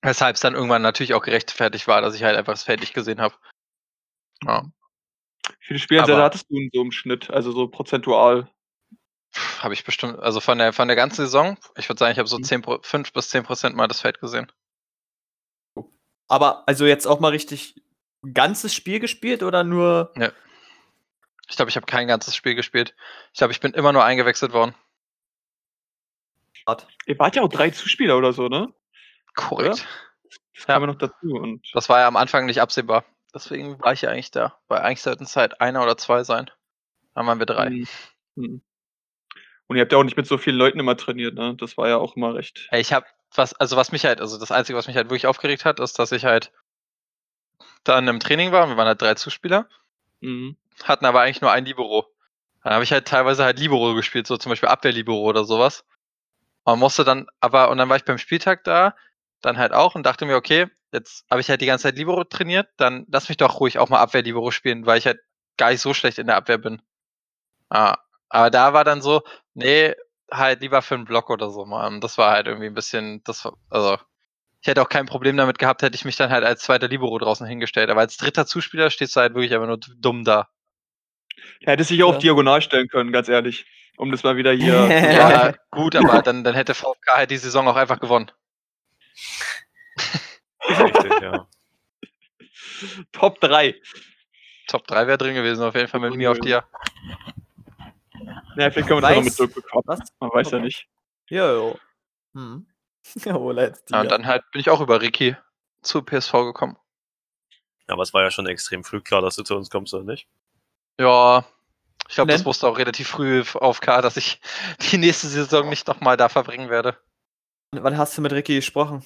Weshalb es dann irgendwann natürlich auch gerechtfertigt war, dass ich halt einfach das Feld nicht gesehen habe. Ja. Wie viele Spieleinsätze Aber- hattest du in so im Schnitt? Also so prozentual? Habe ich bestimmt, also von der von der ganzen Saison, ich würde sagen, ich habe so Mhm. 10 Pro, 5 bis 10 Prozent mal das Feld gesehen. Aber also jetzt auch mal richtig ein ganzes Spiel gespielt oder nur. Ich glaube, ich habe kein ganzes Spiel gespielt. Ich glaube, ich bin immer nur eingewechselt worden. Ihr wart ja auch drei Zuspieler oder so, ne? Korrekt. Das kam ja noch dazu. Und Das war ja am Anfang nicht absehbar. Deswegen war ich ja eigentlich da. Weil eigentlich sollten es halt einer oder zwei sein. Dann waren wir drei. Mhm. Mhm. Und ihr habt ja auch nicht mit so vielen Leuten immer trainiert, ne? Das war ja auch immer recht. Ey, Ich habe was, also was mich halt, also das Einzige, was mich halt wirklich aufgeregt hat, ist, dass ich halt dann im Training war. und Wir waren halt drei Zuspieler, Mhm. Hatten aber eigentlich nur ein Libero. Dann habe ich halt teilweise halt Libero gespielt, so zum Beispiel Abwehr-Libero oder sowas. Und musste dann, aber, und dann war ich beim Spieltag da, dann halt auch und dachte mir, okay, jetzt habe ich halt die ganze Zeit Libero trainiert, dann lass mich doch ruhig auch mal Abwehr-Libero spielen, weil ich halt gar nicht so schlecht in der Abwehr bin. Ah, aber da war dann so, nee, halt lieber für einen Block oder so mal. Und das war halt irgendwie ein bisschen, das war, also, ich hätte auch kein Problem damit gehabt, hätte ich mich dann halt als zweiter Libero draußen hingestellt. Aber als dritter Zuspieler stehst du halt wirklich einfach nur dumm da. Er hätte sich auch Ja. auf diagonal stellen können, ganz ehrlich. Um das mal wieder hier. Ja, gut, aber dann, dann hätte VfK halt die Saison auch einfach gewonnen. Richtig, ja. Top 3. Top 3 wäre drin gewesen, auf jeden Fall mit mir auf dir. Ja, vielleicht können wir das auch noch mit Dirk bekommen. Was? Man weiß ja nicht. Ja, jo. Hm. Jawohl, jetzt Ja, und dann halt bin ich auch über Ricky zu PSV gekommen. Aber es war ja schon extrem früh klar, dass du zu uns kommst, oder nicht? Ja, ich glaube, das wusste auch relativ früh auf K, dass ich die nächste Saison nicht nochmal da verbringen werde. Wann hast du mit Ricky gesprochen?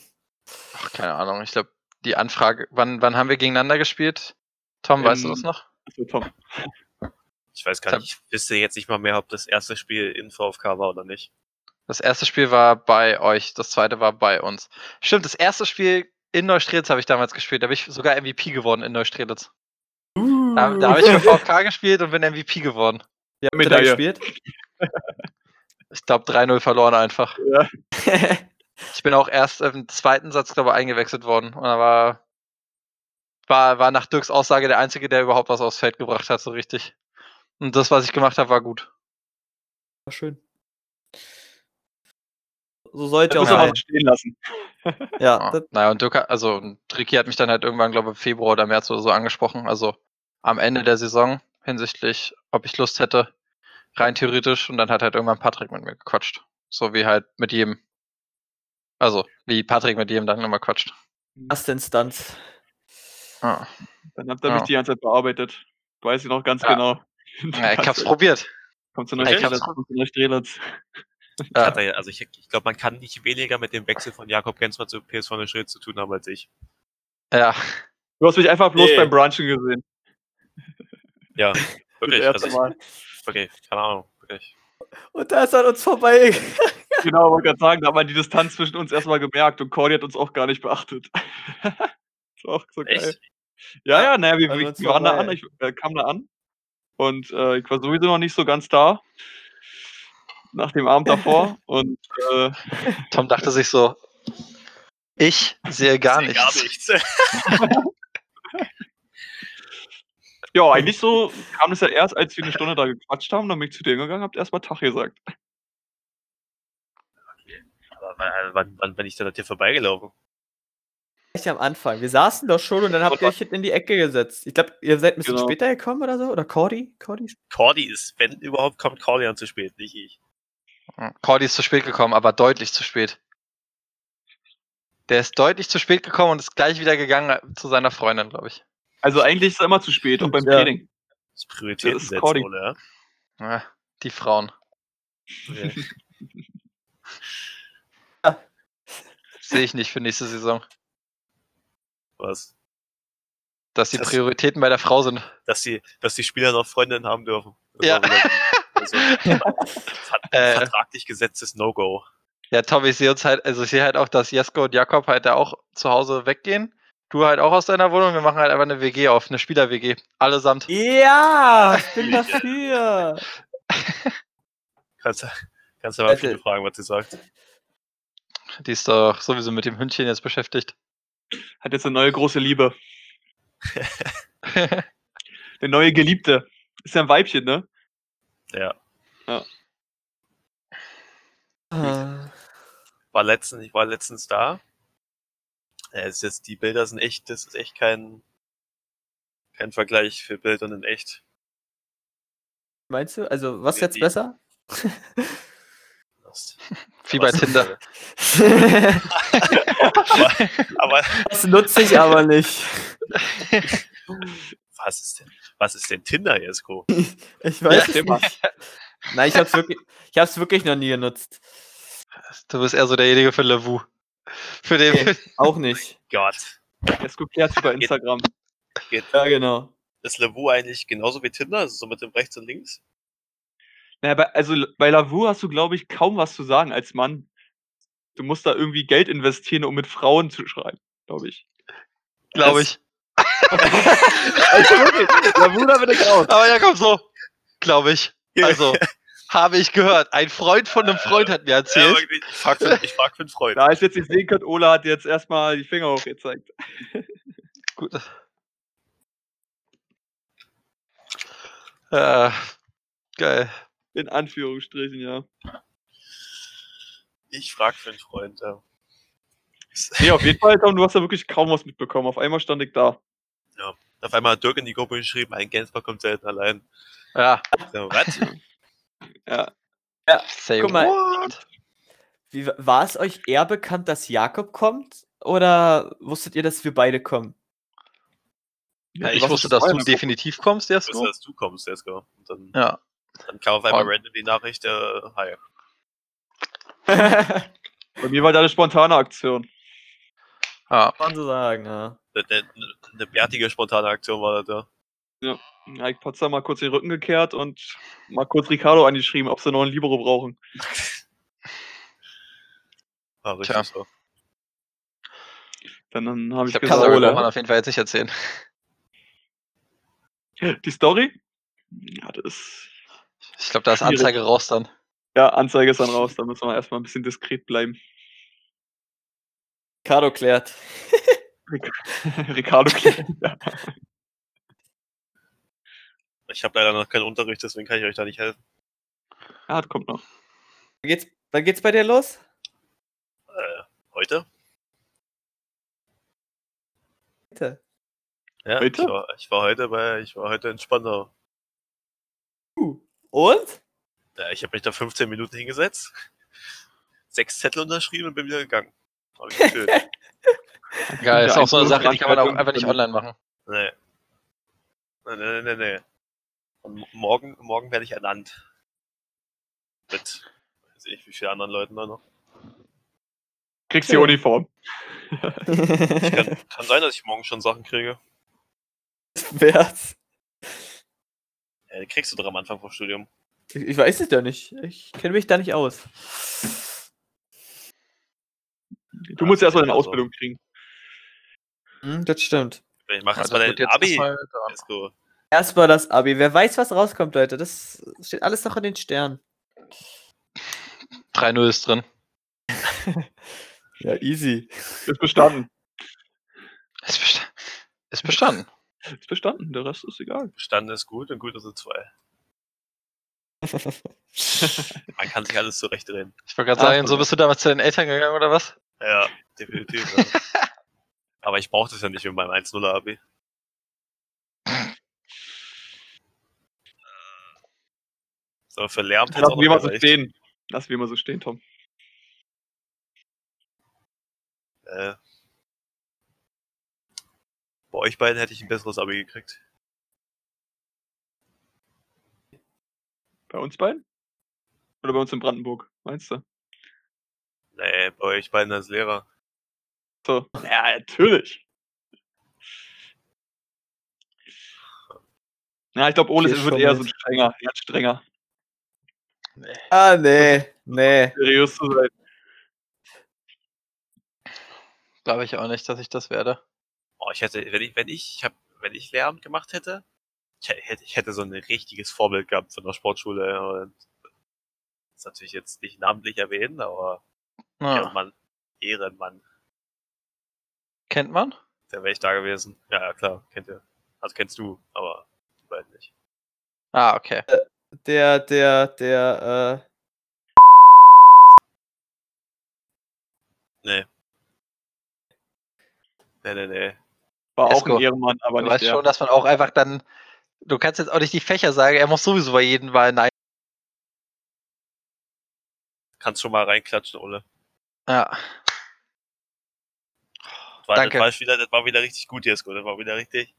Ach, keine Ahnung. Ich glaube, die Anfrage, wann, wann haben wir gegeneinander gespielt? Tom, weißt du Ähm, das noch? Also, Tom. Ich weiß gar nicht, ich wüsste jetzt nicht mal mehr, ob das erste Spiel in VfK war oder nicht. Das erste Spiel war bei euch, das zweite war bei uns. Stimmt, das erste Spiel in Neustrelitz habe ich damals gespielt. Da bin ich sogar MVP geworden in Neustrelitz. Da, da habe ich für VfK gespielt und bin MVP geworden. Ja, Medaille. gespielt? Ich glaube 3-0 verloren einfach. Ja. Ich bin auch erst im zweiten Satz, glaube ich, eingewechselt worden. Und da war, war, war nach Dirks Aussage der Einzige, der überhaupt was aufs Feld gebracht hat, so richtig. Und das, was ich gemacht habe, war gut. War schön. So sollte auch mal stehen lassen. Ja, Ja. Naja, und Dirk, hat- also und Ricky hat mich dann halt irgendwann, glaube ich, im Februar oder März oder so angesprochen. Also am Ende der Saison hinsichtlich, ob ich Lust hätte, rein theoretisch. Und dann hat halt irgendwann Patrick mit mir gequatscht. So wie halt mit jedem. Also, wie Patrick mit jedem dann immer quatscht. erste Instanz. Ja. Dann habt ihr Ja. mich die ganze Zeit bearbeitet. Weiß ich noch ganz Ja. genau. Ja, ich hab's probiert. Kommt zu Ja. hatte ja- also ich, ich glaube, man kann nicht weniger mit dem Wechsel von Jakob Gensmer zu PSV Neustrelitz zu tun haben als ich. Ja, Du hast mich einfach bloß Nee. beim Brunchen gesehen. Ja, wirklich. Also ich, wirklich, keine Ahnung, wirklich. Und da ist an uns vorbei. Genau, wollte gerade sagen, da hat man die Distanz zwischen uns erstmal gemerkt und Cordy hat uns auch gar nicht beachtet. das war auch so geil. Echt? Ja, ja, naja, wir, wir, waren da an, ich äh, kam da an und äh, ich war sowieso noch nicht so ganz da nach dem Abend davor und äh, Tom dachte sich so, ich sehe gar Sehe nichts. Gar nichts. Ja, eigentlich so kam es ja erst, als wir eine Stunde da gequatscht haben, dann bin ich zu dir gegangen, habt erstmal Tag gesagt. Aber wann, wann, wann bin ich denn an dir vorbeigelaufen? Echt am Anfang. Wir saßen doch schon und dann habt ihr euch hinten in die Ecke gesetzt. Ich glaube, ihr seid ein bisschen Genau. später gekommen oder so? Oder Cordy? Cordy? Cordy ist, wenn überhaupt, kommt Cordy an zu spät, nicht ich. Cordy ist zu spät gekommen, aber deutlich zu spät. Der ist deutlich zu spät gekommen und ist gleich wieder gegangen zu seiner Freundin, glaube ich. Also eigentlich ist es immer zu spät, auch beim Ja. Training. Das ist Prioritäten Das Cordy. oder? Ja, die Frauen. Ja? Sehe ich nicht für nächste Saison. Was? Dass die Das- Prioritäten bei der Frau sind. Dass die, dass die Spieler noch Freundinnen haben dürfen. Das Ja. Also, Äh. vertraglich gesetztes No-Go. Ja, Tom, ich sehe uns halt, also ich sehe halt auch, dass Jesko und Jakob halt da auch zu Hause weggehen. Du halt auch aus deiner Wohnung. Wir machen halt einfach eine WG auf, eine Spieler-WG. Allesamt. Ja, ich bin dafür. Kannst, kannst du mal Also- viele fragen, was sie sagt. Die ist doch sowieso mit dem Hündchen jetzt beschäftigt. Hat jetzt eine neue große Liebe. Eine neue Geliebte. Ist ja ein Weibchen, ne? Ja. Ah. War letztens, ich war letztens da. Ja, es ist jetzt, die Bilder sind echt, das ist echt kein, kein Vergleich für Bildern in echt. Meinst du? Also, was Die- jetzt die- besser? Wie bei aber- Tinder. Aber das nutze ich aber nicht. was ist denn, was ist denn Tinder, Jesko? Ich weiß Ja, es nicht. Nein, ich hab's wirklich, ich hab's wirklich noch nie genutzt. Du bist eher so derjenige für Lavu. Für den. Nee, auch nicht. Gott. Jetzt geklärt über Instagram. Ja, genau. Ist Lavu eigentlich genauso wie Tinder? Also so mit dem rechts und links? Naja, bei, also bei Lavu hast du, glaube ich, kaum was zu sagen als Mann. Du musst da irgendwie Geld investieren, um mit Frauen zu schreiben, glaube ich. Glaube ich. Also wirklich, Lavu, da bin ich raus. Aber ja, komm so. Glaube ich. Also, habe ich gehört. Ein Freund von einem Freund hat mir Ja, erzählt. wirklich. ich frag für, ich frag für einen Freund. Da ich jetzt nicht sehen könnt, Ola hat jetzt erstmal die Finger hochgezeigt. Gut. Äh, geil. In Anführungsstrichen, ja. Ich frag für einen Freund, ja. Nee, auf jeden Fall, Tom, du hast da wirklich kaum was mitbekommen. Auf einmal stand ich da. Auf einmal hat Dirk in die Gruppe geschrieben, ein Gensmer kommt selten allein. Ja. So, was? Ja. Say Guck mal. what? Wie, war es euch eher bekannt, dass Jakob kommt? Oder wusstet ihr, dass wir beide kommen? Ja, ich wusste, das dass du definitiv kommst, Ich wusste, Jesko. dass du kommst, Jesko. Und dann, Ja. dann kam auf einmal random die Nachricht, äh, hi. Bei mir war da eine spontane Aktion. ja. Kann man so sagen, ja. Eine, eine, eine bärtige, spontane Aktion war das da. Ja, ich Potzer mal kurz den Rücken gekehrt und mal kurz Ricardo angeschrieben, ob sie noch einen Libero brauchen. War richtig Tja. so. Dann, dann habe Ich ich, glaube, die gesagt, Story Carola. braucht man auf jeden Fall jetzt nicht erzählen. die Story? Ja, das ist. Ich glaube, da ist Schwierig. Anzeige raus dann. Ja, Anzeige ist dann raus, da müssen wir erstmal ein bisschen diskret bleiben. Cardo klärt. Ricardo klärt. Ja. Ich habe leider noch keinen Unterricht, deswegen kann ich euch da nicht helfen. ja, das kommt noch. Wann geht's, wann geht's bei dir los? Äh, heute? Bitte. Ja, Heute? Ich, war, ich war heute bei, ich war heute in Spandau. Und? Ja, ich habe mich da 15 Minuten hingesetzt, sechs Zettel unterschrieben und bin wieder gegangen. Hab ich gefühlt. Geil, ist auch so eine Sache, die kann man auch einfach nicht online machen. nee. Nee, nee, nee, nee. Und morgen, morgen werde ich ernannt. Mit, weiß ich, wie vielen anderen Leuten da noch. Kriegst die Ja. Uniform. Kann, kann sein, dass ich morgen schon Sachen kriege. Wär's. Ja, die kriegst du doch am Anfang vom Studium. Ich, ich weiß es ja nicht. Ich kenne mich da nicht aus. Du musst ja erstmal deine also, Ausbildung kriegen. Hm, das stimmt. Ich mache Ja, jetzt mal das dein Abi. erstmal dauern. Erstmal das Abi. Wer weiß, was rauskommt, Leute. Das steht alles noch in den Sternen. 3-0 ist drin. Ja, easy. Ist bestanden. Ist, besta ist bestanden. Ist bestanden. Der Rest ist egal. Bestanden ist gut und gut ist zwei. Man kann sich alles zurechtdrehen. Ich wollte gerade Ah, sagen, so bist du damals zu deinen Eltern gegangen oder was? Ja, definitiv. ja. Aber ich brauchte es ja nicht mit meinem 1-0er So, auch Lassen wir mal so stehen. Lassen wir mal so stehen, Tom. Äh, bei euch beiden hätte ich ein besseres Abi gekriegt. Bei uns beiden? Oder bei uns in Brandenburg, meinst du? Nee, bei euch beiden als Lehrer. So. Ja, natürlich. Ja, ich glaube, Ole wird eher so ein strenger, eher ein strenger, Nee. ah, nee. Nee. seriös zu sein. Glaube ich auch nicht, dass ich das werde. Oh, ich hätte, wenn ich, wenn ich, ich hab, wenn ich Lehramt gemacht hätte, ich hätte, ich hätte so ein richtiges Vorbild gehabt von der Sportschule. Und das ist natürlich jetzt nicht namentlich erwähnen, aber Ah, Ehrenmann, Ehrenmann, Kennt man? der wäre ich da gewesen. Ja, ja, klar, kennt ihr. Also kennst du, aber die beiden nicht. Ah, okay. Der, der, der, äh. Nee. Nee, nee, nee. War auch Esko, ein Ehrenmann, aber Du nicht weißt der. schon, dass man auch einfach dann. Du kannst jetzt auch nicht die Fächer sagen, er muss sowieso bei jedem Mal nein. Kannst schon mal reinklatschen, Ole. Ja. Das war, Danke. Das war, wieder, das war wieder richtig gut, Jesko. Das war wieder richtig.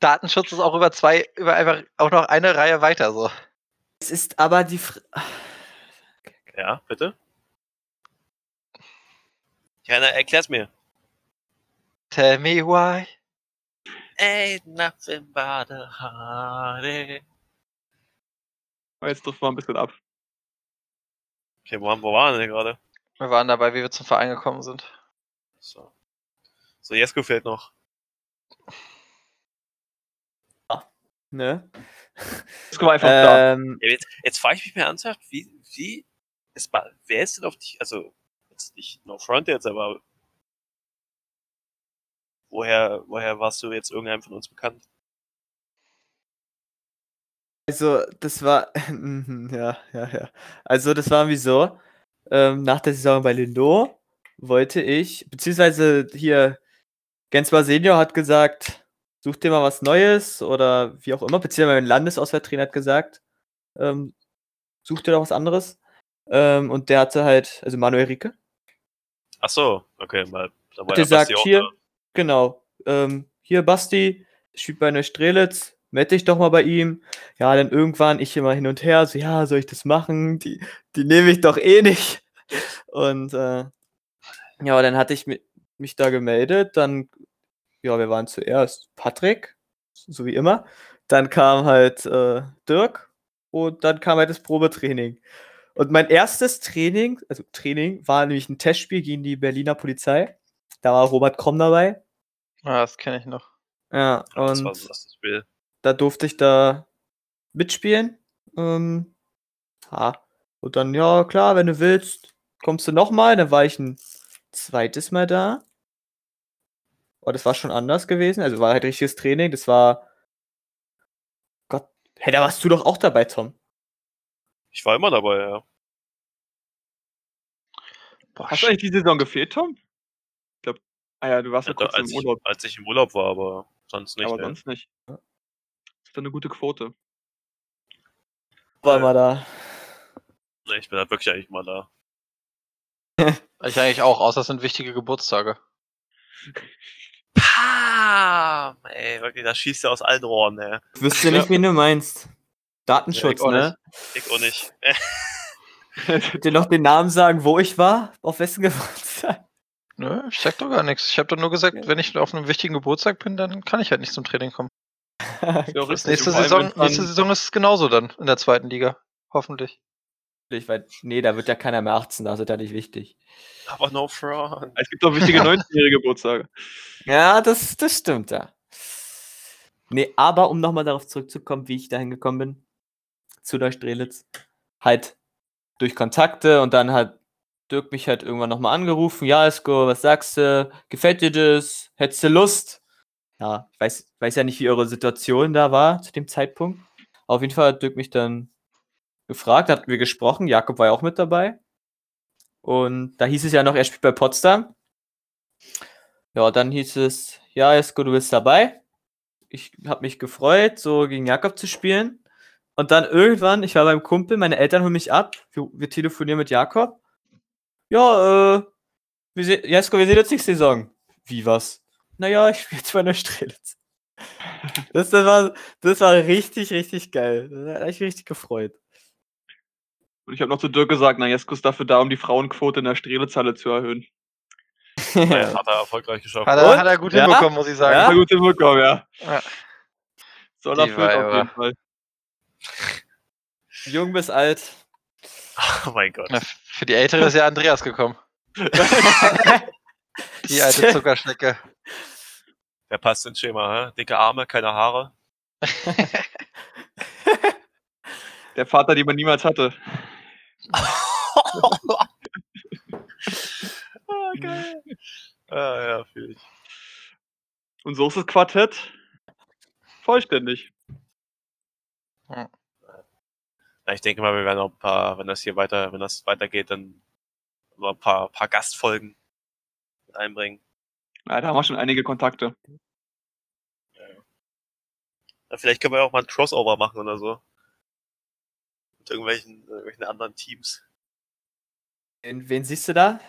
Datenschutz ist auch über zwei, über einfach auch noch eine Reihe weiter so. Es ist aber die. Fr Ja, bitte? Ja, na, erklär's mir. Tell me why. Ain't nothing but a heartache. Jetzt trifft man ein bisschen ab. Okay, wo, haben- wo waren wir denn gerade? Wir waren dabei, wie wir zum Verein gekommen sind. So. So, Jesko fehlt noch. Ne? Esko war einfach da. Ähm, Ja, jetzt jetzt frage ich mich mehr ernsthaft, wie, wie ist mal, wer ist denn auf dich, also, jetzt nicht no front jetzt, aber woher, woher warst du jetzt irgendeinem von uns bekannt? Also, das war. ja, ja, ja. Also, das war wie so. Ähm, nach der Saison bei Lindo wollte ich, beziehungsweise hier, Gensbar Senior hat gesagt, such dir mal was Neues oder wie auch immer, beziehungsweise mein Landesauswahltrainer hat gesagt, ähm, such dir doch was anderes. Ähm, und der hatte halt, also Manuel Rieke, Ach so, okay, mal, da war Basti auch hier, da. genau, ähm, hier Basti, spielt bei Neustrelitz, melde dich doch mal bei ihm. Ja, dann irgendwann ich immer hin und her, so, ja, soll ich das machen? Die, die nehme ich doch eh nicht. Und äh, ja, dann hatte ich mi mich da gemeldet, dann, ja, wir waren zuerst Patrick, so wie immer, dann kam halt äh, Dirk und dann kam halt das Probetraining. Und mein erstes Training, also Training, war nämlich ein Testspiel gegen die Berliner Polizei. Da war Robert Kromm dabei. Ah, das kenne ich noch. Ja, Ja, das und war so das Spiel. da durfte ich da mitspielen. Ähm, ha. Und dann, ja, klar, wenn du willst, kommst du nochmal. Dann war ich ein zweites Mal da. Oh, das war schon anders gewesen. Also war halt richtiges Training. Das war. Gott. Hey, da warst du doch auch dabei, Tom. Ich war immer dabei, ja. Boah, Hast du eigentlich die Saison gefehlt, Tom? Ich glaube, ah ja, du warst ja Ja, kurz als, im ich, Urlaub, als ich im Urlaub war, aber sonst nicht. aber ne. sonst nicht. Das ist doch eine gute Quote. War Äh, immer da. Nee, ich bin halt wirklich eigentlich mal da. ich eigentlich auch, außer es sind wichtige Geburtstage. Pam! Ey, wirklich, das schießt ja aus allen Rohren, ne? Ich wüsste nicht, wen du meinst. Datenschutz, Ja, ich ne? Ich auch nicht. Könnt ihr noch den Namen sagen, wo ich war? Auf wessen Geburtstag? Nö, ich sag doch gar nichts. Ich habe doch nur gesagt, wenn ich auf einem wichtigen Geburtstag bin, dann kann ich halt nicht zum Training kommen. Ja richtig. nächste Saison, nächste Saison ist es genauso dann in der zweiten Liga. Hoffentlich. Weiß, nee, da wird ja keiner mehr 18, da ist ja nicht wichtig. Aber no front. Es gibt auch wichtige 19-jährige Geburtstage. Ja, das, das stimmt, ja. Nee, aber um nochmal darauf zurückzukommen, wie ich dahin gekommen bin, zu der Strelitz, halt durch Kontakte und dann hat Dirk mich halt irgendwann nochmal angerufen. Ja, Esko, was sagst du? Gefällt dir das? Hättest du Lust? Ja, ich weiß, weiß ja nicht, wie eure Situation da war zu dem Zeitpunkt. Auf jeden Fall hat Dirk mich dann gefragt, hatten wir gesprochen. Jakob war ja auch mit dabei. Und da hieß es ja noch, er spielt bei Potsdam. Ja, dann hieß es, ja, Esko, du bist dabei. Ich habe mich gefreut, so gegen Jakob zu spielen. Und dann irgendwann, ich war beim Kumpel, meine Eltern holen mich ab. Wir, wir telefonieren mit Jakob. Ja, äh, wir se Jesko, wir sehen uns nächste Saison. Wie was? Naja, ich spiele jetzt bei der Strelitz. Das, das, war, das war richtig, richtig geil. Da habe ich richtig gefreut. Und ich habe noch zu Dirk gesagt, na, Jesko ist dafür da, um die Frauenquote in der Strelitzhalle zu erhöhen. Hat er erfolgreich geschafft. Hat er, hat er gut Ja? hinbekommen, muss ich sagen. Ja, gut hinbekommen, ja. Ja. Soll Die erfüllt auf jeden Fall. Jung bis alt. Oh mein Gott. Na, für die Ältere ist ja Andreas gekommen. Die alte Zuckerschnecke. Der passt ins Schema, hä? Dicke Arme, keine Haare. Der Vater, den man niemals hatte. ah, geil. Ah, ja, fühl ich. Und so ist das Quartett vollständig. Ja, ich denke mal, wir werden auch ein paar, wenn das hier weiter, wenn das weitergeht, dann noch ein paar, paar Gastfolgen mit einbringen. Ja, da haben wir schon einige Kontakte. Ja, vielleicht können wir auch mal ein Crossover machen oder so. Irgendwelchen, irgendwelchen anderen Teams. Wen, wen siehst du da?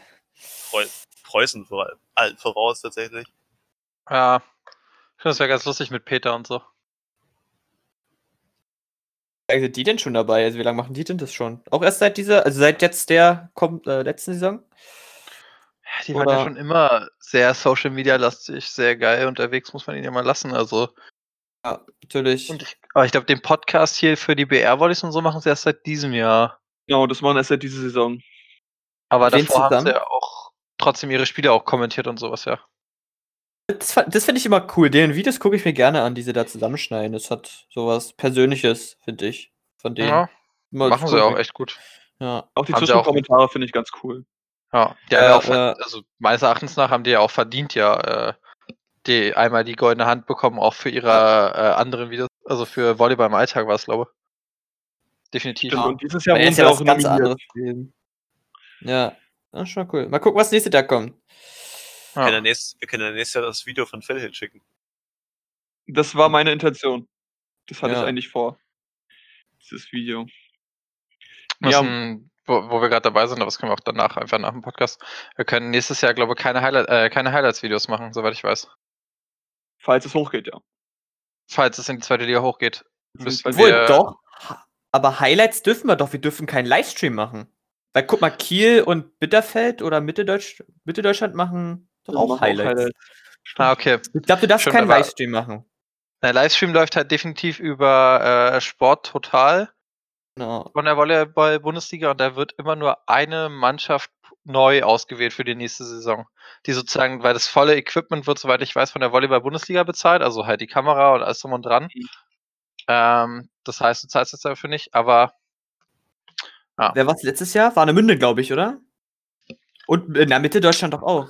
Preu Preußen vor allem. Allen voraus tatsächlich. Ja. Ich finde, das wäre ganz lustig mit Peter und so. Wie lange sind die denn schon dabei? Also wie lange machen die denn das schon? Auch erst seit dieser, also seit jetzt der kommt, äh, letzten Saison? Ja, die waren ja Oder- schon immer sehr Social Media lastig, sehr geil unterwegs, muss man ihn ja mal lassen. Also, Ja, natürlich. und ich, aber ich glaube, den Podcast hier für die BR-Volleys und so machen sie erst seit diesem Jahr. Genau, das machen erst seit dieser Saison. Aber wem davor haben sie ja auch trotzdem ihre Spiele auch kommentiert und sowas, ja. Das, das finde ich immer cool. Den Videos gucke ich mir gerne an, die sie da zusammenschneiden. Das hat sowas Persönliches, finde ich. Von denen. ja Immer machen sie auch echt gut. Ja. Auch die Zwischenkommentare finde ich ganz cool. Ja, die Ja, haben ja auch, ja. also meines Erachtens nach haben die ja auch verdient, ja, äh, die einmal die goldene Hand bekommen, auch für ihre äh, anderen Videos. Also für Volleyball im Alltag war es, glaube ich. Definitiv. Stimmt, und dieses Jahr jetzt sie ja auch ganz anderes. Ja. ja, schon cool. Mal gucken, was nächstes Jahr kommt. Wir, können ja Ja. nächst, wir können ja nächstes Jahr das Video von Phil hinschicken. Das war meine Intention. Das hatte Ja. ich eigentlich vor. Dieses Video. Ja. Müssen, wo, wo wir gerade dabei sind, aber das können wir auch danach, einfach nach dem Podcast. Wir können nächstes Jahr, glaube ich, keine, Highlight, äh, keine Highlights-Videos machen, soweit ich weiß. Falls es hochgeht, ja. Falls es in die zweite Liga hochgeht. Müssen Beziehungsweise- Obwohl, wir- doch. Aber Highlights dürfen wir doch. Wir dürfen keinen Livestream machen. Weil guck mal, Kiel und Bitterfeld oder Mitteldeutsch, Mitteldeutschland machen doch auch machen Highlights. Ah, okay. Ich glaube, du darfst Stimmt, keinen Livestream machen. Der Livestream läuft halt definitiv über äh, Sport Total Genau. von der Volleyball-Bundesliga und da wird immer nur eine Mannschaft neu ausgewählt für die nächste Saison. Die sozusagen, weil das volle Equipment wird, soweit ich weiß, von der Volleyball-Bundesliga bezahlt, also halt die Kamera und alles drum und dran. Mhm. Ähm, das heißt, du zahlst jetzt dafür nicht, aber Ja. Wer war letztes Jahr? War eine Münde, glaube ich, oder? Und in der Mitte Deutschland doch auch.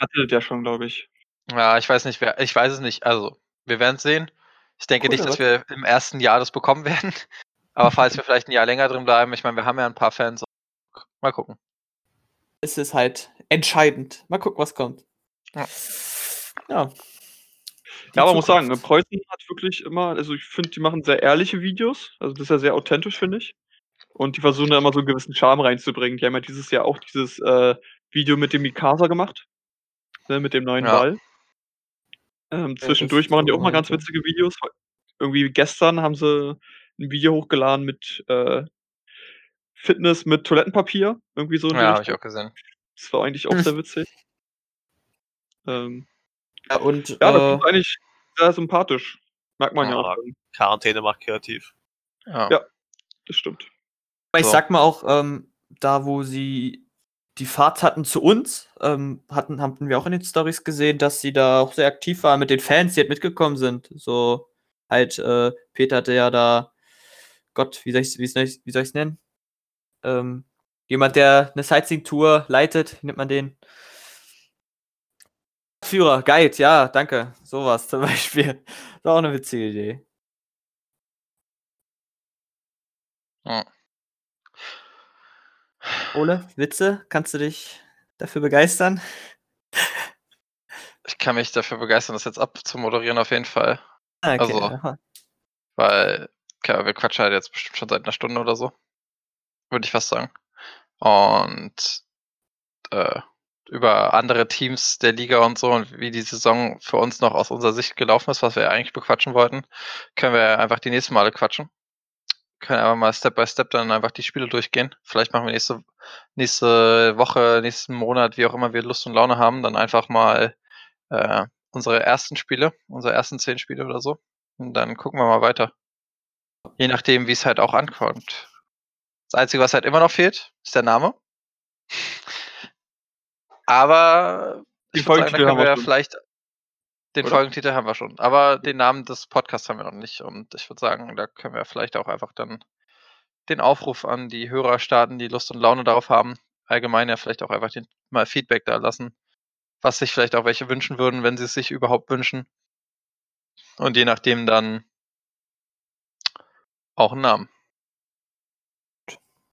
Hatte das ja schon, glaube ich. ja, ich weiß nicht, wer, ich weiß es nicht. Also, wir werden es sehen. Ich denke Cool, nicht, dass wir im ersten Jahr das bekommen werden. Aber falls wir vielleicht ein Jahr länger drin bleiben, ich meine, wir haben ja ein paar Fans. Mal gucken. Es ist halt entscheidend. Mal gucken, was kommt. Ja. Ja. Ja, aber muss sagen. Preußen hat wirklich immer, also ich finde, die machen sehr ehrliche Videos. Also das ist ja sehr authentisch, finde ich. Und die versuchen da immer so einen gewissen Charme reinzubringen. Die haben ja dieses Jahr auch dieses äh, Video mit dem Mikasa gemacht. Ne, mit dem neuen Ja. Ball. Ähm, zwischendurch machen die auch mal ganz witzige Videos. Irgendwie gestern haben sie ein Video hochgeladen mit äh, Fitness mit Toilettenpapier. Irgendwie so Ja, habe ich auch gesehen. Das war eigentlich auch sehr witzig. Ähm, Ja, und ja, das äh, ist eigentlich sehr sympathisch. Merkt man ja, Ja. auch. Quarantäne macht kreativ. Ja. Ja. Das stimmt. Aber ich So. sag mal auch, ähm, da wo sie die Fahrt hatten zu uns, ähm, hatten, hatten wir auch in den Stories gesehen, dass sie da auch sehr aktiv waren mit den Fans, die halt mitgekommen sind. So halt, äh, Peter hatte ja da, Gott, wie soll ich ich's nennen? Ähm, jemand, der eine Sightseeing-Tour leitet, nennt man den? Führer, Guide, ja, danke. Sowas zum Beispiel. Das war auch eine witzige Idee. Ja. Ole, Witze, kannst du dich dafür begeistern? Ich kann mich dafür begeistern, das jetzt abzumoderieren auf jeden Fall. Ah, Okay. Also-. Weil, okay, wir quatschen halt jetzt bestimmt schon seit einer Stunde oder so. Würde ich fast sagen. Und äh, über andere Teams der Liga und so und wie die Saison für uns noch aus unserer Sicht gelaufen ist, was wir eigentlich bequatschen wollten, können wir einfach die nächsten Male quatschen. Können einfach mal Step by Step dann einfach die Spiele durchgehen. Vielleicht machen wir nächste, nächste Woche, nächsten Monat, wie auch immer wir Lust und Laune haben, dann einfach mal äh, unsere ersten Spiele, unsere ersten zehn Spiele oder so. Und dann gucken wir mal weiter. Je nachdem, wie es halt auch ankommt. Das Einzige, was halt immer noch fehlt, ist der Name. Aber Den sagen, Folgentitel können haben wir schon. vielleicht den Oder? Folgentitel haben wir schon. Aber den Namen des Podcasts haben wir noch nicht. Und ich würde sagen, da können wir vielleicht auch einfach dann den Aufruf an die Hörer starten, die Lust und Laune darauf haben. Allgemein ja vielleicht auch einfach den, mal Feedback da lassen, was sich vielleicht auch welche wünschen würden, wenn sie es sich überhaupt wünschen. Und je nachdem dann auch einen Namen.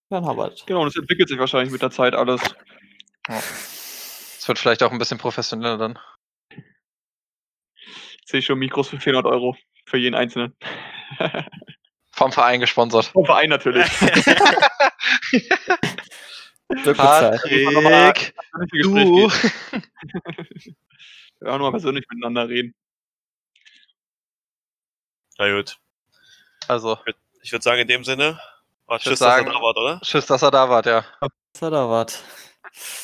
Dann haben wir es. Genau, und es entwickelt sich wahrscheinlich mit der Zeit alles. Es wird vielleicht auch ein bisschen professioneller dann. Ich sehe schon Mikros für 400 Euro für jeden Einzelnen. Vom Verein gesponsert. Vom Verein natürlich. Patrick, du. Wir werden mal persönlich miteinander reden. Na gut. Also, Ich würde sagen, in dem Sinne, war tschüss, dass ihr sagen- da wart, oder? tschüss, dass er da wart, ja. Was war da was?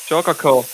Ciao, Kakao.